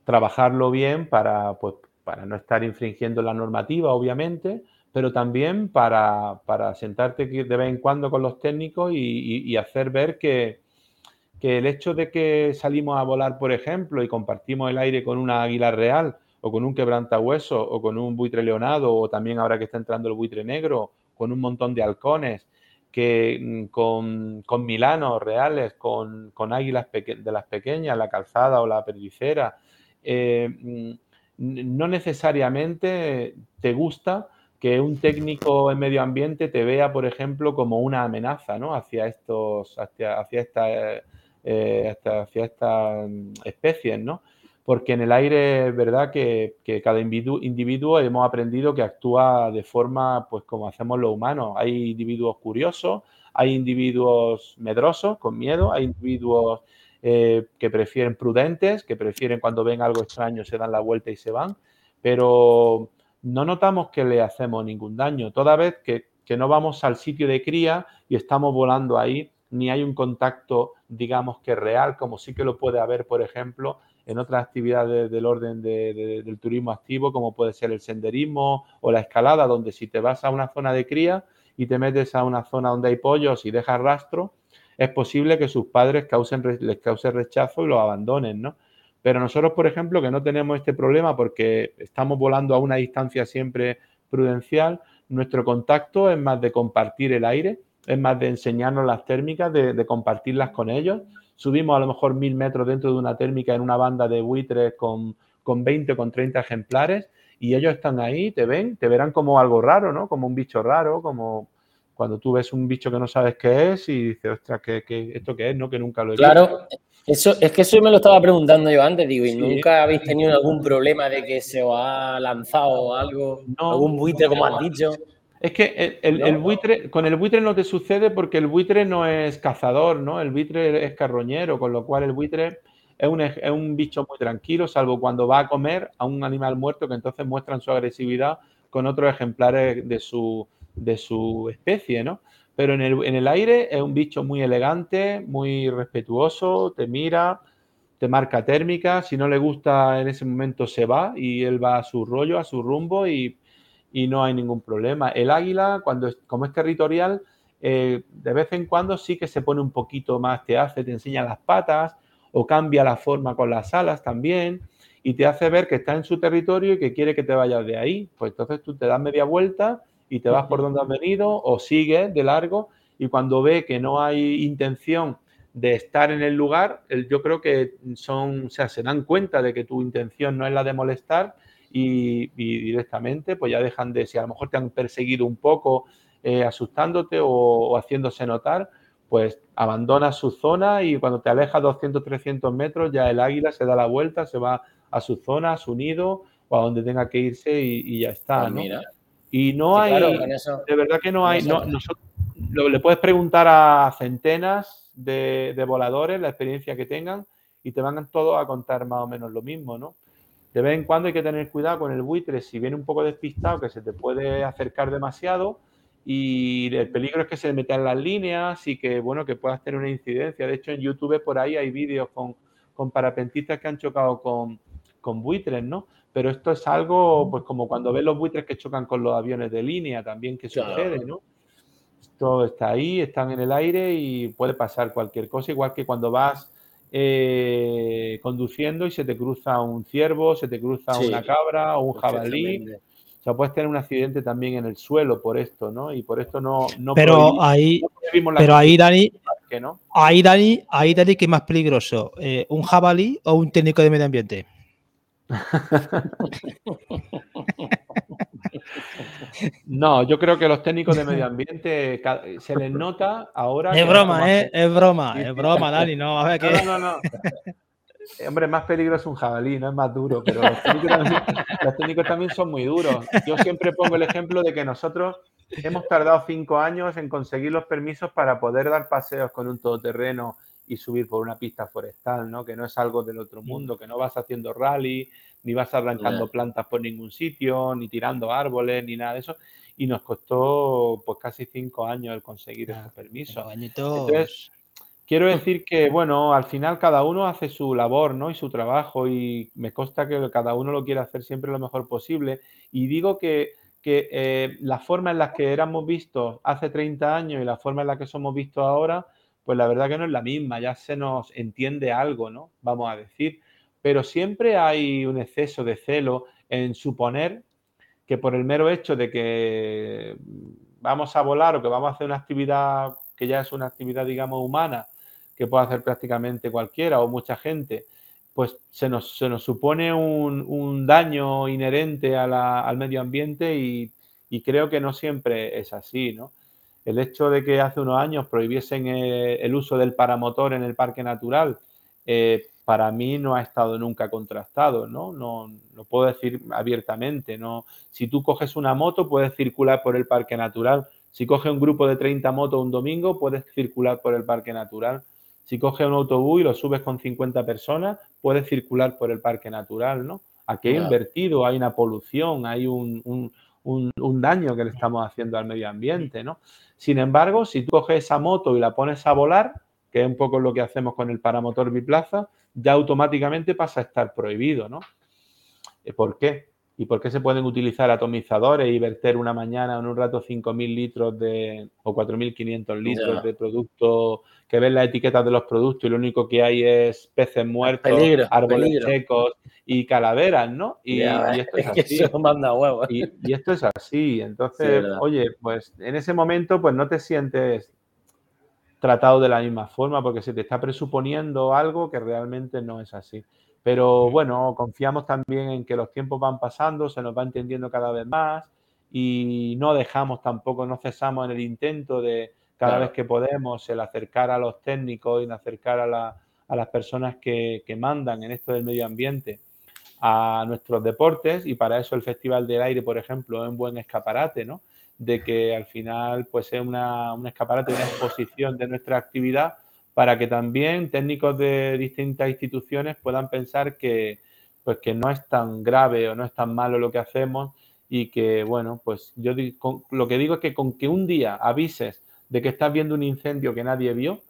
trabajarlo bien para, pues, para no estar infringiendo la normativa, obviamente, pero también para, sentarte de vez en cuando con los técnicos y hacer ver que, que el hecho de que salimos a volar, por ejemplo, y compartimos el aire con una águila real o con un quebrantahueso o con un buitre leonado o también ahora que está entrando el buitre negro, con un montón de halcones, que mm, con, con milanos reales, con, águilas de las pequeñas, la calzada o la perdicera, eh, mm, no necesariamente te gusta que un técnico en medio ambiente te vea, por ejemplo, como una amenaza ¿no? hacia, estos, hacia, hacia esta, eh, hacia estas especies, ¿no? Porque en el aire es verdad que, cada individuo, hemos aprendido que actúa de forma, pues como hacemos los humanos. Hay individuos curiosos, hay individuos medrosos, con miedo, hay individuos eh, que prefieren prudentes, que prefieren cuando ven algo extraño se dan la vuelta y se van, pero no notamos que le hacemos ningún daño. Toda vez que, que no vamos al sitio de cría y estamos volando ahí, ni hay un contacto, digamos que real, como sí que lo puede haber, por ejemplo, en otras actividades del orden del turismo activo, como puede ser el senderismo o la escalada, donde si te vas a una zona de cría y te metes a una zona donde hay pollos y dejas rastro, es posible que sus padres causen, les cause rechazo y los abandonen, ¿no? Pero nosotros, por ejemplo, que no tenemos este problema porque estamos volando a una distancia siempre prudencial, nuestro contacto es más de compartir el aire, es más de enseñarnos las térmicas, de, compartirlas con ellos. Subimos a lo mejor mil metros dentro de una térmica en una banda de buitres con, con 20 o con 30 ejemplares y ellos están ahí, te ven, te verán como algo raro, ¿no? Como un bicho raro, como cuando tú ves un bicho que no sabes qué es y dices, ostras, ¿qué, esto qué es? ¿No? Que nunca lo he visto. Claro, eso, es que eso me lo estaba preguntando yo antes, digo, ¿y nunca habéis tenido algún problema de que se os ha lanzado algo, algún buitre, como has dicho? Es que el, buitre, con el buitre no te sucede porque el buitre no es cazador, ¿no? El buitre es carroñero, con lo cual el buitre es un, es un bicho muy tranquilo, salvo cuando va a comer a un animal muerto, que entonces muestran su agresividad con otros ejemplares de su, de su especie, ¿no? Pero en el, en el aire es un bicho muy elegante, muy respetuoso, te mira, te marca térmica, si no le gusta en ese momento se va y él va a su rollo, a su rumbo y y no hay ningún problema. El águila, cuando como es territorial, eh, de vez en cuando sí que se pone un poquito más, te hace, te enseña las patas o cambia la forma con las alas también y te hace ver que está en su territorio y que quiere que te vayas de ahí. Pues entonces tú te das media vuelta y te vas por donde has venido o sigues de largo y cuando ve que no hay intención de estar en el lugar, yo creo que son, o sea, se dan cuenta de que tu intención no es la de molestar y, directamente pues ya dejan de, si a lo mejor te han perseguido un poco eh, asustándote o, haciéndose notar, pues abandona su zona y cuando te alejas 200, 300 metros ya el águila se da la vuelta, se va a su zona, a su nido o a donde tenga que irse y, ya está, pues ¿no? Y no hay, de verdad que no hay, no, le puedes preguntar a centenas de, de, voladores la experiencia que tengan y te van todos a contar más o menos lo mismo, ¿no? De vez en cuando hay que tener cuidado con el buitre si viene un poco despistado, que se te puede acercar demasiado y el peligro es que se metan las líneas y que, bueno, que puedas tener una incidencia. De hecho, en YouTube por ahí hay vídeos con, con parapentistas que han chocado con, con buitres, ¿no? Pero esto es algo, pues como cuando ves los buitres que chocan con los aviones de línea también que sucede, ¿no? Esto está ahí, están en el aire y puede pasar cualquier cosa, igual que cuando vas eh, conduciendo y se te cruza un ciervo, se te cruza una cabra o un jabalí. O sea, puedes tener un accidente también en el suelo por esto, ¿no? Y por esto no... no pero ahí, pero ahí, Dani, ¿no? ahí, Dani, ahí, Dani, ¿qué es más peligroso? Eh, ¿Un jabalí o un técnico de medio ambiente? [LAUGHS] [LAUGHS] No, yo creo que los técnicos de medio ambiente se les nota ahora. Es broma, ¿eh? Es broma, es broma, Dani. No, a ver qué. No, no, no. [LAUGHS] Hombre, más peligroso un jabalí, no es más duro, pero los técnicos, también, son muy duros. Yo siempre pongo el ejemplo de que nosotros hemos tardado cinco años en conseguir los permisos para poder dar paseos con un todoterreno y subir por una pista forestal, ¿no? Que no es algo del otro mm. mundo, que no vas haciendo rally, ni vas arrancando plantas por ningún sitio, ni tirando árboles, ni nada de eso. Y nos costó pues casi cinco años el conseguir ese permiso. Entonces, quiero decir que, bueno, al final cada uno hace su labor, ¿no? Y su trabajo y me consta que cada uno lo quiere hacer siempre lo mejor posible. Y digo que, que eh, la forma en la que éramos vistos hace 30 años y la forma en la que somos vistos ahora, pues la verdad que no es la misma, ya se nos entiende algo, ¿no? Vamos a decir, pero siempre hay un exceso de celo en suponer que por el mero hecho de que vamos a volar o que vamos a hacer una actividad que ya es una actividad, digamos, humana, que puede hacer prácticamente cualquiera o mucha gente, pues se nos, se nos supone un, daño inherente al medio ambiente y creo que no siempre es así, ¿no? El hecho de que hace unos años prohibiesen eh, el uso del paramotor en el parque natural, eh, para mí no ha estado nunca contrastado, ¿no? ¿no? No puedo decir abiertamente, ¿no? Si tú coges una moto, puedes circular por el parque natural. Si coges un grupo de 30 motos un domingo, puedes circular por el parque natural. Si coges un autobús y lo subes con 50 personas, puedes circular por el parque natural, ¿no? Aquí hay invertido, hay una polución, hay un, un, daño que le estamos haciendo al medio ambiente, ¿no? Sin embargo, si tú coges esa moto y la pones a volar, que es un poco lo que hacemos con el paramotor biplaza, ya automáticamente pasa a estar prohibido, ¿no? Eh, ¿Por qué? ¿Y por qué se pueden utilizar atomizadores y verter una mañana en un rato 5.000 litros de, o 4.500 litros de producto, que ven las etiquetas de los productos y lo único que hay es peces muertos, árboles secos y calaveras, ¿no? Y, esto es, [LAUGHS] así. Y, esto es así. Entonces, oye, pues en ese momento pues no te sientes tratado de la misma forma porque se te está presuponiendo algo que realmente no es así. Pero bueno, confiamos también en que los tiempos van pasando, se nos va entendiendo cada vez más y no dejamos tampoco, no cesamos en el intento de cada vez que podemos el acercar a los técnicos y el acercar a, las personas que, mandan en esto del medio ambiente a nuestros deportes y para eso el Festival del Aire, por ejemplo, es un buen escaparate, ¿no? De que al final pues es una, un escaparate, una exposición de nuestra actividad para que también técnicos de distintas instituciones puedan pensar que, pues, que no es tan grave o no es tan malo lo que hacemos y que, bueno, pues yo lo que digo es que con que un día avises de que estás viendo un incendio que nadie vio,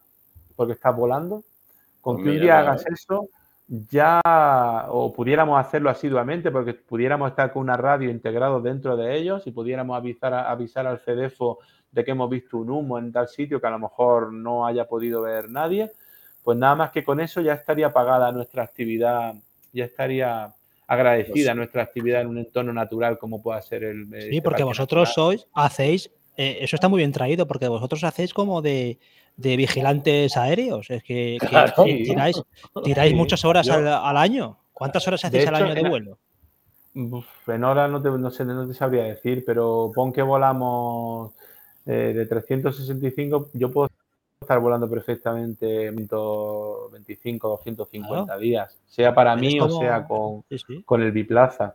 porque estás volando, con pues que un día hagas eso, ya, o pudiéramos hacerlo asiduamente, porque pudiéramos estar con una radio integrado dentro de ellos y pudiéramos avisar, avisar al CEDEFO de que hemos visto un humo en tal sitio que a lo mejor no haya podido ver nadie, pues nada más que con eso ya estaría pagada nuestra actividad, ya estaría agradecida pues nuestra actividad en un entorno natural como pueda ser el... Sí, este porque vosotros sois, hacéis, eh, eso está muy bien traído, porque vosotros hacéis como de, vigilantes aéreos, es que, tiráis, tiráis muchas horas al, año. ¿Cuántas horas hacéis al año de vuelo? En horas no no, sé, no te sabría decir, pero pon que volamos eh, de 365, yo puedo estar volando perfectamente 125, 250 días, sea para mí o sea con, con el biplaza.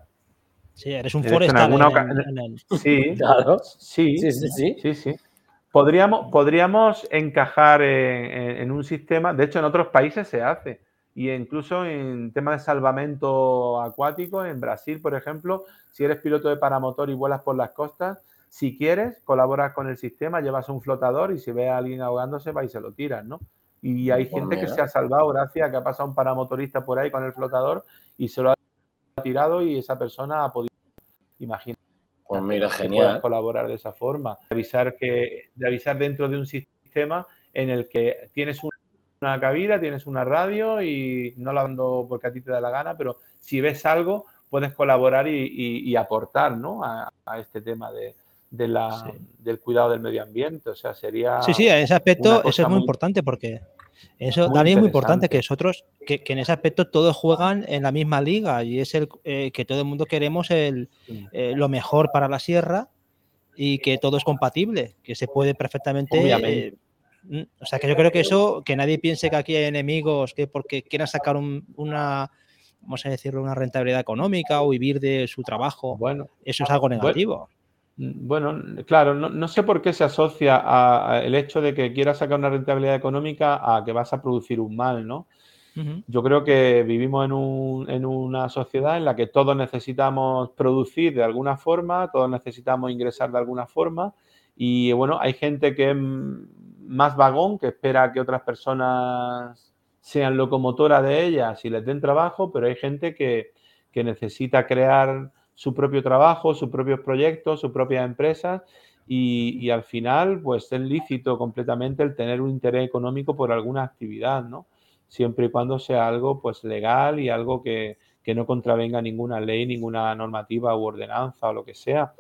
Sí, eres un forestal. [LAUGHS] Sí, [LAUGHS] claro. sí, sí, sí, sí, sí. Podríamos, podríamos encajar en, un sistema, de hecho en otros países se hace, y incluso en temas de salvamento acuático, en Brasil, por ejemplo, si eres piloto de paramotor y vuelas por las costas, Si quieres, colaboras con el sistema, llevas un flotador y si ves a alguien ahogándose, va y se lo tiras, ¿no? Y hay gente que se ha salvado gracias a que ha pasado un paramotorista por ahí con el flotador y se lo ha tirado y esa persona ha podido imaginar. Pues mira, genial. colaborar de esa forma. De avisar, que, de avisar dentro de un sistema en el que tienes una cabida, tienes una radio y no la ando porque a ti te da la gana, pero si ves algo, puedes colaborar y, aportar ¿no? a, este tema de, la, del cuidado del medio ambiente. O sea, sería. Sí, sí, en ese aspecto eso es muy, importante porque eso también es muy importante que nosotros, que, en ese aspecto todos juegan en la misma liga y es el eh, que todo el mundo queremos el, eh, lo mejor para la sierra y que todo es compatible, que se puede perfectamente. Eh, mm, o sea, que yo creo que eso, que nadie piense que aquí hay enemigos que porque quieran sacar una, vamos a decirlo, una rentabilidad económica o vivir de su trabajo, bueno, eso es algo negativo. Bueno, claro, no, sé por qué se asocia el hecho de que quieras sacar una rentabilidad económica a que vas a producir un mal, ¿no? Yo creo que vivimos en, en, una sociedad en la que todos necesitamos producir de alguna forma, todos necesitamos ingresar de alguna forma y bueno, hay gente que es más vagón, que espera que otras personas sean locomotoras de ellas y les den trabajo, pero hay gente que, que necesita crear su propio trabajo, sus propios proyectos, sus propias empresas y, al final pues es lícito completamente el tener un interés económico por alguna actividad, ¿no? Siempre y cuando sea algo pues legal y algo que, no contravenga ninguna ley, ninguna normativa u ordenanza o lo que sea.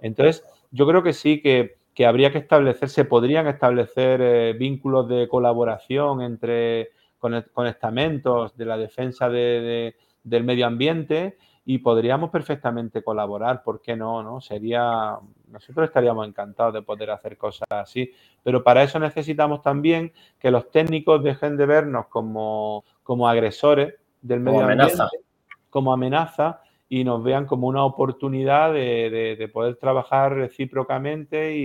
Entonces, yo creo que sí que, habría que establecer, se podrían establecer eh, vínculos de colaboración entre con, estamentos de la defensa del medio ambiente y podríamos perfectamente colaborar, ¿por qué no? no? Sería, nosotros estaríamos encantados de poder hacer cosas así, pero para eso necesitamos también que los técnicos dejen de vernos como, como agresores del medio como ambiente, amenaza. como amenaza, y nos vean como una oportunidad de, poder trabajar recíprocamente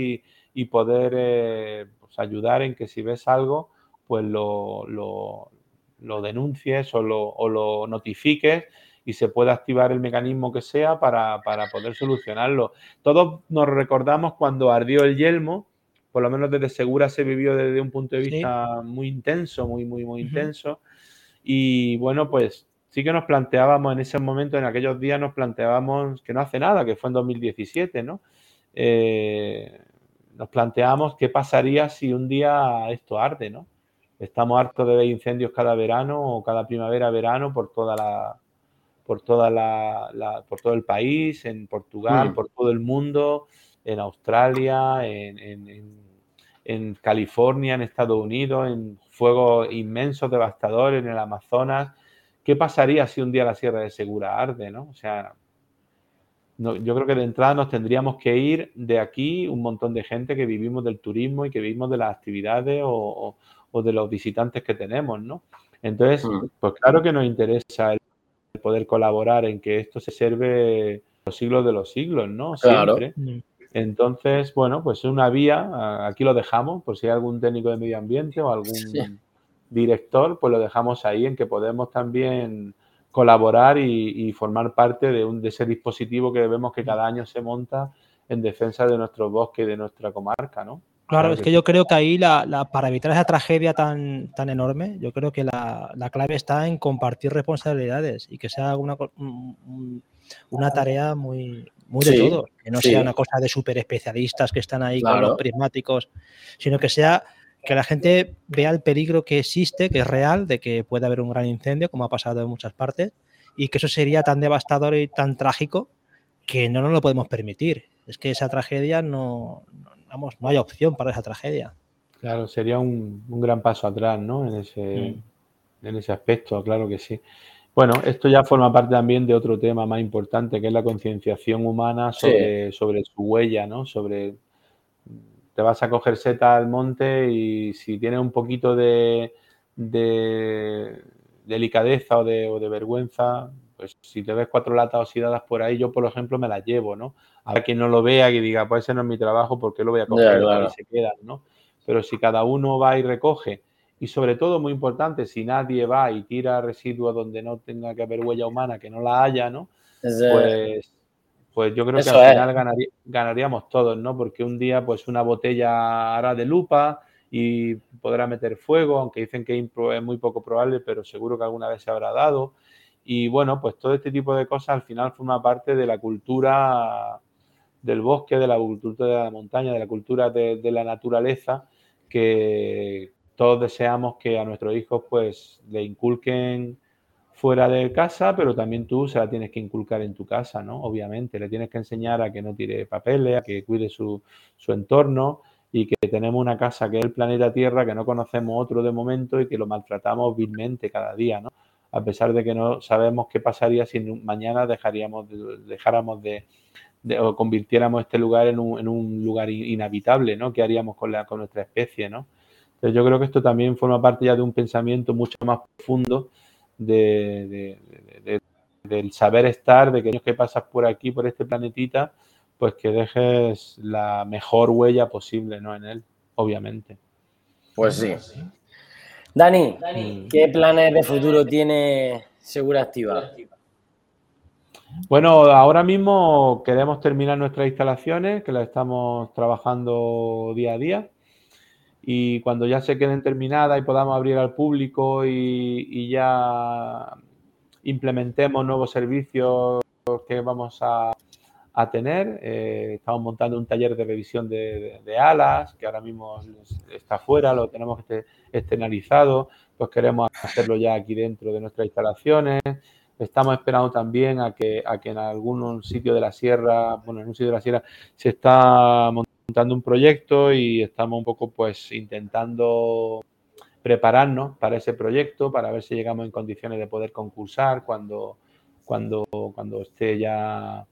y, poder eh, pues, ayudar en que si ves algo, pues lo, lo, denuncies o lo, o lo notifiques y se puede activar el mecanismo que sea para, poder solucionarlo. Todos nos recordamos cuando ardió el yelmo, por lo menos desde Segura se vivió desde un punto de vista muy intenso, muy, muy, muy intenso. Y bueno, pues sí que nos planteábamos en ese momento, en aquellos días nos planteábamos que no hace nada, que fue en 2017, ¿no? Eh, nos planteábamos qué pasaría si un día esto arde, ¿no? Estamos hartos de ver incendios cada verano o cada primavera, verano por toda la, por, toda la, por todo el país, en Portugal, mm. por todo el mundo, en Australia, en, California, en Estados Unidos, en fuegos inmensos, devastadores, en el Amazonas. ¿Qué pasaría si un día la Sierra de Segura arde? ¿no? O sea, yo creo que de entrada nos tendríamos que ir de aquí un montón de gente que vivimos del turismo y que vivimos de las actividades o, o de los visitantes que tenemos, ¿no? Entonces, mm. pues claro que nos interesa el poder colaborar en que esto se sirve los siglos de los siglos, ¿no? Siempre. Mm. Entonces, bueno, pues es una vía, aquí lo dejamos, por si hay algún técnico de medio ambiente o algún director, pues lo dejamos ahí en que podemos también colaborar y, formar parte de, un, de ese dispositivo que vemos que cada año se monta en defensa de nuestro bosque y de nuestra comarca, ¿no? Claro, es que, yo creo que ahí la, para evitar esa tragedia tan, tan enorme, yo creo que la, clave está en compartir responsabilidades y que sea una, una tarea muy, muy de todo, que no sea una cosa de súper especialistas que están ahí con los prismáticos, sino que sea que la gente vea el peligro que existe, que es real, de que puede haber un gran incendio, como ha pasado en muchas partes, y que eso sería tan devastador y tan trágico que no nos lo podemos permitir. Es que esa tragedia no, vamos, no hay opción para esa tragedia. Claro, sería un, gran paso atrás, ¿no? En ese, mm. en ese aspecto, claro que sí. Bueno, esto ya forma parte también de otro tema más importante, que es la concienciación humana sobre, sobre su huella, ¿no? Sobre te vas a coger seta al monte y si tienes un poquito de, de delicadeza o de, o de, vergüenza, pues si te ves cuatro latas oxidadas por ahí, yo por ejemplo me las llevo, ¿no? A quien no lo vea y diga, pues ese no es mi trabajo, porque lo voy a coger? Y se quedan, ¿no? Pero si cada uno va y recoge, y sobre todo, muy importante, si nadie va y tira residuos donde no tenga que haber huella humana, que no la haya, ¿no? Pues, pues yo creo que al final ganaríamos todos, ¿no? Porque un día, pues una botella hará de lupa y podrá meter fuego, aunque dicen que es muy poco probable, pero seguro que alguna vez se habrá dado. Y bueno, pues todo este tipo de cosas al final forma parte de la cultura del bosque, de la cultura de la montaña, de la cultura de, la naturaleza, que todos deseamos que a nuestros hijos pues le inculquen fuera de casa, pero también tú se la tienes que inculcar en tu casa, ¿no? Obviamente, le tienes que enseñar a que no tire papeles, a que cuide su, su entorno y que tenemos una casa que es el planeta Tierra, que no conocemos otro de momento y que lo maltratamos vilmente cada día, ¿no? A pesar de que no sabemos qué pasaría si mañana dejaríamos dejáramos de, o convirtiéramos este lugar en un, en un lugar inhabitable, ¿no? ¿Qué haríamos con, la, con nuestra especie, ¿no? Entonces yo creo que esto también forma parte ya de un pensamiento mucho más profundo de, del saber estar, de que que pasas por aquí, por este planetita, pues que dejes la mejor huella posible, ¿no? En él, obviamente. Pues sí. Dani, mm. ¿qué planes de futuro tiene Segura Activa? Bueno, ahora mismo queremos terminar nuestras instalaciones, que las estamos trabajando día a día. Y cuando ya se queden terminadas y podamos abrir al público y, ya implementemos nuevos servicios que vamos a, tener, eh, estamos montando un taller de revisión de, alas, que ahora mismo está fuera, lo tenemos externalizado, pues queremos hacerlo ya aquí dentro de nuestras instalaciones. Estamos esperando también a que, a que en algún sitio de la sierra, bueno, en un sitio de la sierra se está montando un proyecto y estamos un poco pues intentando prepararnos para ese proyecto, para ver si llegamos en condiciones de poder concursar cuando, cuando, cuando esté ya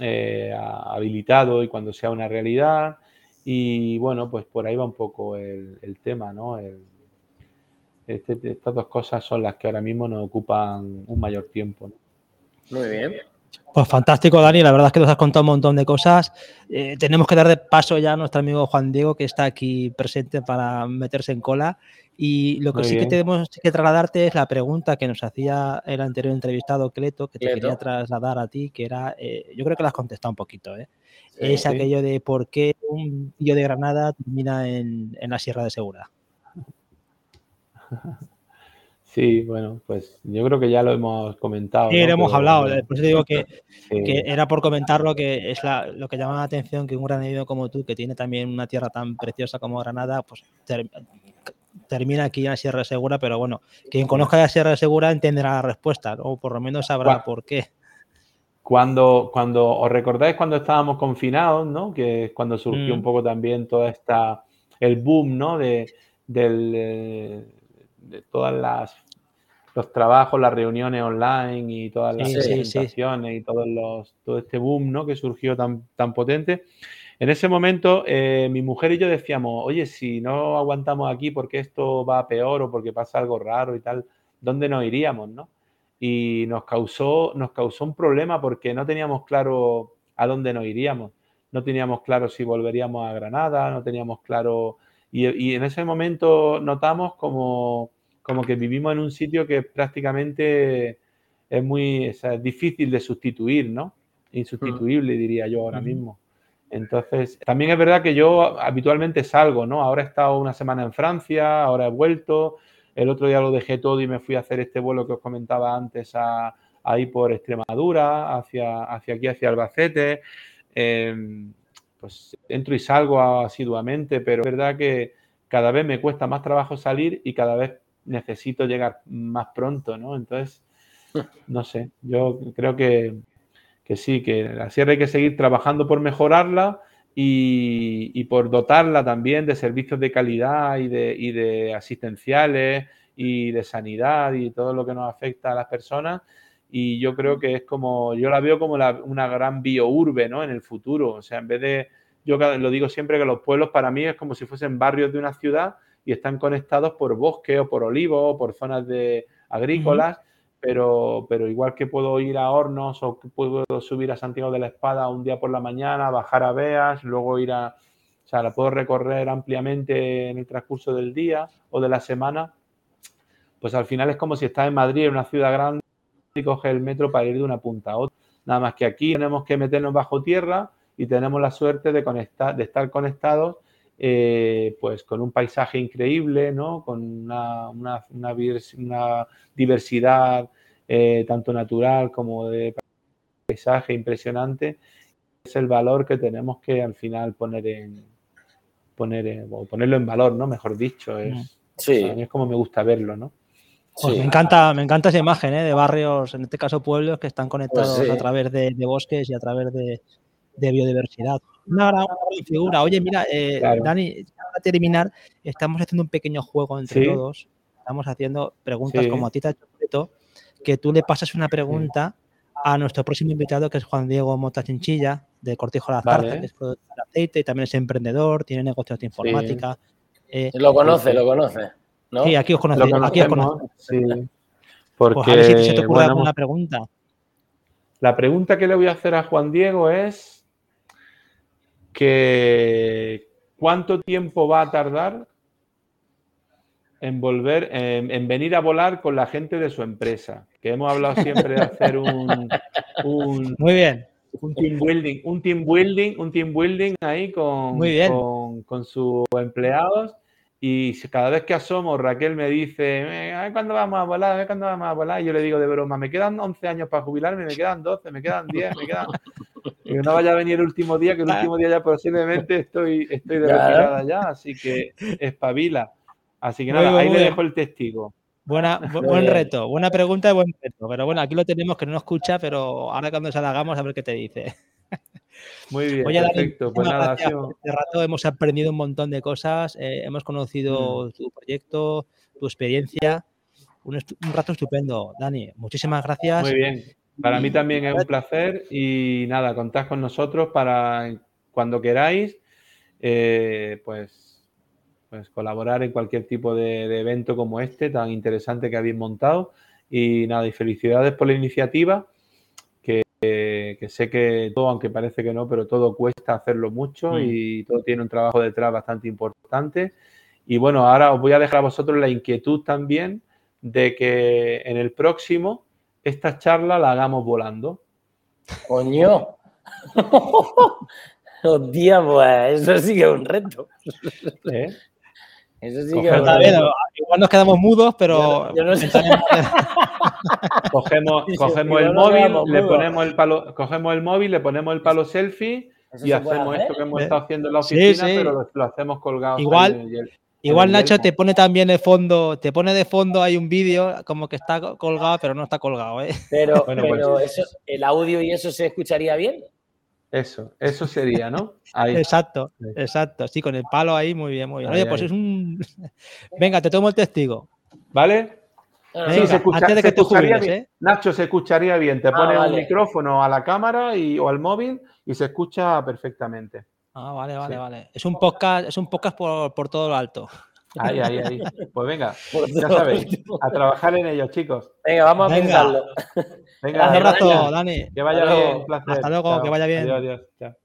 eh, habilitado y cuando sea una realidad. Y bueno, pues por ahí va un poco el, tema, ¿no? El, este, estas dos cosas son las que ahora mismo nos ocupan un mayor tiempo. Muy bien. Pues fantástico, Dani. La verdad es que nos has contado un montón de cosas. Eh, tenemos que dar de paso ya a nuestro amigo Juan Diego, que está aquí presente para meterse en cola. Y lo que sí que tenemos que trasladarte es la pregunta que nos hacía el anterior entrevistado, Cleto, que te quería trasladar a ti, que era, eh, yo creo que la has contestado un poquito, ¿eh? es aquello de por qué un tío de Granada termina en, en la Sierra de Segura. [LAUGHS] Sí, bueno, pues yo creo que ya lo hemos comentado. Sí, lo hemos hablado. Por eso digo que, [LAUGHS] era por comentarlo, que es lo que llama la atención que un granadino como tú, que tiene también una tierra tan preciosa como Granada, pues termina aquí en la Sierra Segura, pero bueno, quien conozca la Sierra Segura entenderá la respuesta, o por lo menos sabrá por qué. Cuando, cuando os recordáis cuando estábamos confinados, ¿no? Que es cuando surgió mm. un poco también toda esta, el boom, ¿no? De, del, eh, de todas las los trabajos, las reuniones online y todas las presentaciones y todos los, todo este boom ¿no? que surgió tan, tan potente. En ese momento, eh, mi mujer y yo decíamos, oye, si no aguantamos aquí porque esto va peor o porque pasa algo raro y tal, ¿dónde nos iríamos? ¿no? Y nos causó, nos causó un problema porque no teníamos claro a dónde nos iríamos. No teníamos claro si volveríamos a Granada, no teníamos claro... Y, y en ese momento notamos como como que vivimos en un sitio que prácticamente es muy es difícil de sustituir, ¿no? Insustituible, diría yo ahora mismo. Entonces, también es verdad que yo habitualmente salgo, ¿no? Ahora he estado una semana en Francia, ahora he vuelto, el otro día lo dejé todo y me fui a hacer este vuelo que os comentaba antes a, ahí por Extremadura, hacia, hacia aquí, hacia Albacete. Em, pues entro y salgo asiduamente, pero es verdad que cada vez me cuesta más trabajo salir y cada vez necesito llegar más pronto, ¿no? Entonces, [LAUGHS] no sé, yo creo que, sí, que la sierra hay que seguir trabajando por mejorarla y, por dotarla también de servicios de calidad y de, y de asistenciales y de sanidad y todo lo que nos afecta a las personas. Y yo creo que es como, yo la veo como una gran biourbe, ¿no? En el futuro. O sea, en vez de, yo lo digo siempre que los pueblos para mí es como si fuesen barrios de una ciudad y están conectados por bosque o por olivos o por zonas de agrícolas, pero, pero igual que puedo ir a Hornos o que puedo subir a Santiago de la Espada un día por la mañana, bajar a Beas, luego ir a... O sea, la puedo recorrer ampliamente en el transcurso del día o de la semana, pues al final es como si estás en Madrid, en una ciudad grande, y coges el metro para ir de una punta a otra. Nada más que aquí tenemos que meternos bajo tierra y tenemos la suerte de, conectar, de estar conectados eh, pues con un paisaje increíble, ¿no? con una, una, diversidad eh, tanto natural como de paisaje impresionante. Es el valor que tenemos que al final poner en poner o ponerlo en valor, ¿no? Mejor dicho, es, sí. es como me gusta verlo, ¿no? Pues me encanta, me encanta esa imagen ¿eh? de barrios, en este caso pueblos, que están conectados pues a través de, bosques y a través de, biodiversidad. Una gran, figura. Oye, mira, eh, Dani, para terminar, estamos haciendo un pequeño juego entre todos. Estamos haciendo preguntas como a ti te ha hecho que tú le pasas una pregunta a nuestro próximo invitado, que es Juan Diego Mota Chinchilla, de Cortijo La Zarza, que es productor de aceite y también es emprendedor, tiene negocios de informática. Eh, lo conoce, lo conoce. Sí, aquí os conocemos. Aquí os conocemos. Sí. Porque, pues a ver si se te ocurre alguna pregunta. La pregunta que le voy a hacer a Juan Diego es que ¿cuánto tiempo va a tardar en volver, en, venir a volar con la gente de su empresa? Que hemos hablado siempre de hacer un, muy bien un team building, un team building, un team building ahí con, con, con sus empleados y cada vez que asomo, Raquel me dice, ¿cuándo vamos a volar? ¿Cuándo vamos a volar? Y yo le digo de broma, me quedan 11 años para jubilarme, me quedan 12, me quedan 10, me quedan... Y no vaya a venir el último día, que el último día ya posiblemente estoy, estoy de retirada ya, así que espabila. Así que nada, ahí le dejo el testigo. Buena, [LAUGHS] buen reto, buena pregunta y buen reto. Pero bueno, aquí lo tenemos que no nos escucha, pero ahora cuando se la hagamos a ver qué te dice. [LAUGHS] Muy bien, perfecto. pues nada, este rato hemos aprendido un montón de cosas, eh, hemos conocido mm. tu proyecto, tu experiencia. Un, rato estupendo, Dani. Muchísimas gracias. Muy bien. Para mí también es un placer y nada, contad con nosotros para cuando queráis, eh, pues, pues colaborar en cualquier tipo de, de evento como este tan interesante que habéis montado. Y nada, y felicidades por la iniciativa que sé que todo, aunque parece que no, pero todo cuesta hacerlo mucho mm. y todo tiene un trabajo detrás bastante importante. Y bueno, ahora os voy a dejar a vosotros la inquietud también de que en el próximo esta charla la hagamos volando. Coño. [LAUGHS] Hostia, pues eso sí que es un reto. ¿Eh? Eso sí que igual nos quedamos mudos, pero. cogemos, cogemos el móvil, le ponemos el palo, cogemos el móvil, le ponemos el palo selfie y hacemos esto que hemos estado haciendo en la oficina, pero lo, hacemos colgado. Igual, igual Nacho te pone también de fondo, te pone de fondo hay un vídeo como que está colgado, pero no está colgado, ¿eh? Pero, [LAUGHS] pues el audio y eso se escucharía bien. Eso, eso sería, ¿no? Exacto, exacto. Sí, con el palo ahí, muy bien, muy bien. Oye, pues es un. [LAUGHS] Venga, te tomo el testigo. ¿Vale? sí, se escucha, antes de que tú bien. ¿eh? Nacho, se escucharía bien. Te ah, pones un micrófono a la cámara y, o al móvil y se escucha perfectamente. Ah, vale, vale, vale. Es un podcast, es un podcast por, por todo lo alto. Ahí, ahí, ahí. Pues venga, [LAUGHS] ya sabéis, a trabajar en ello, chicos. Venga, vamos a pensarlo. Venga, un abrazo, Dani. Que vaya bien, un placer. Hasta luego, que vaya bien. Adiós, adiós. Chao.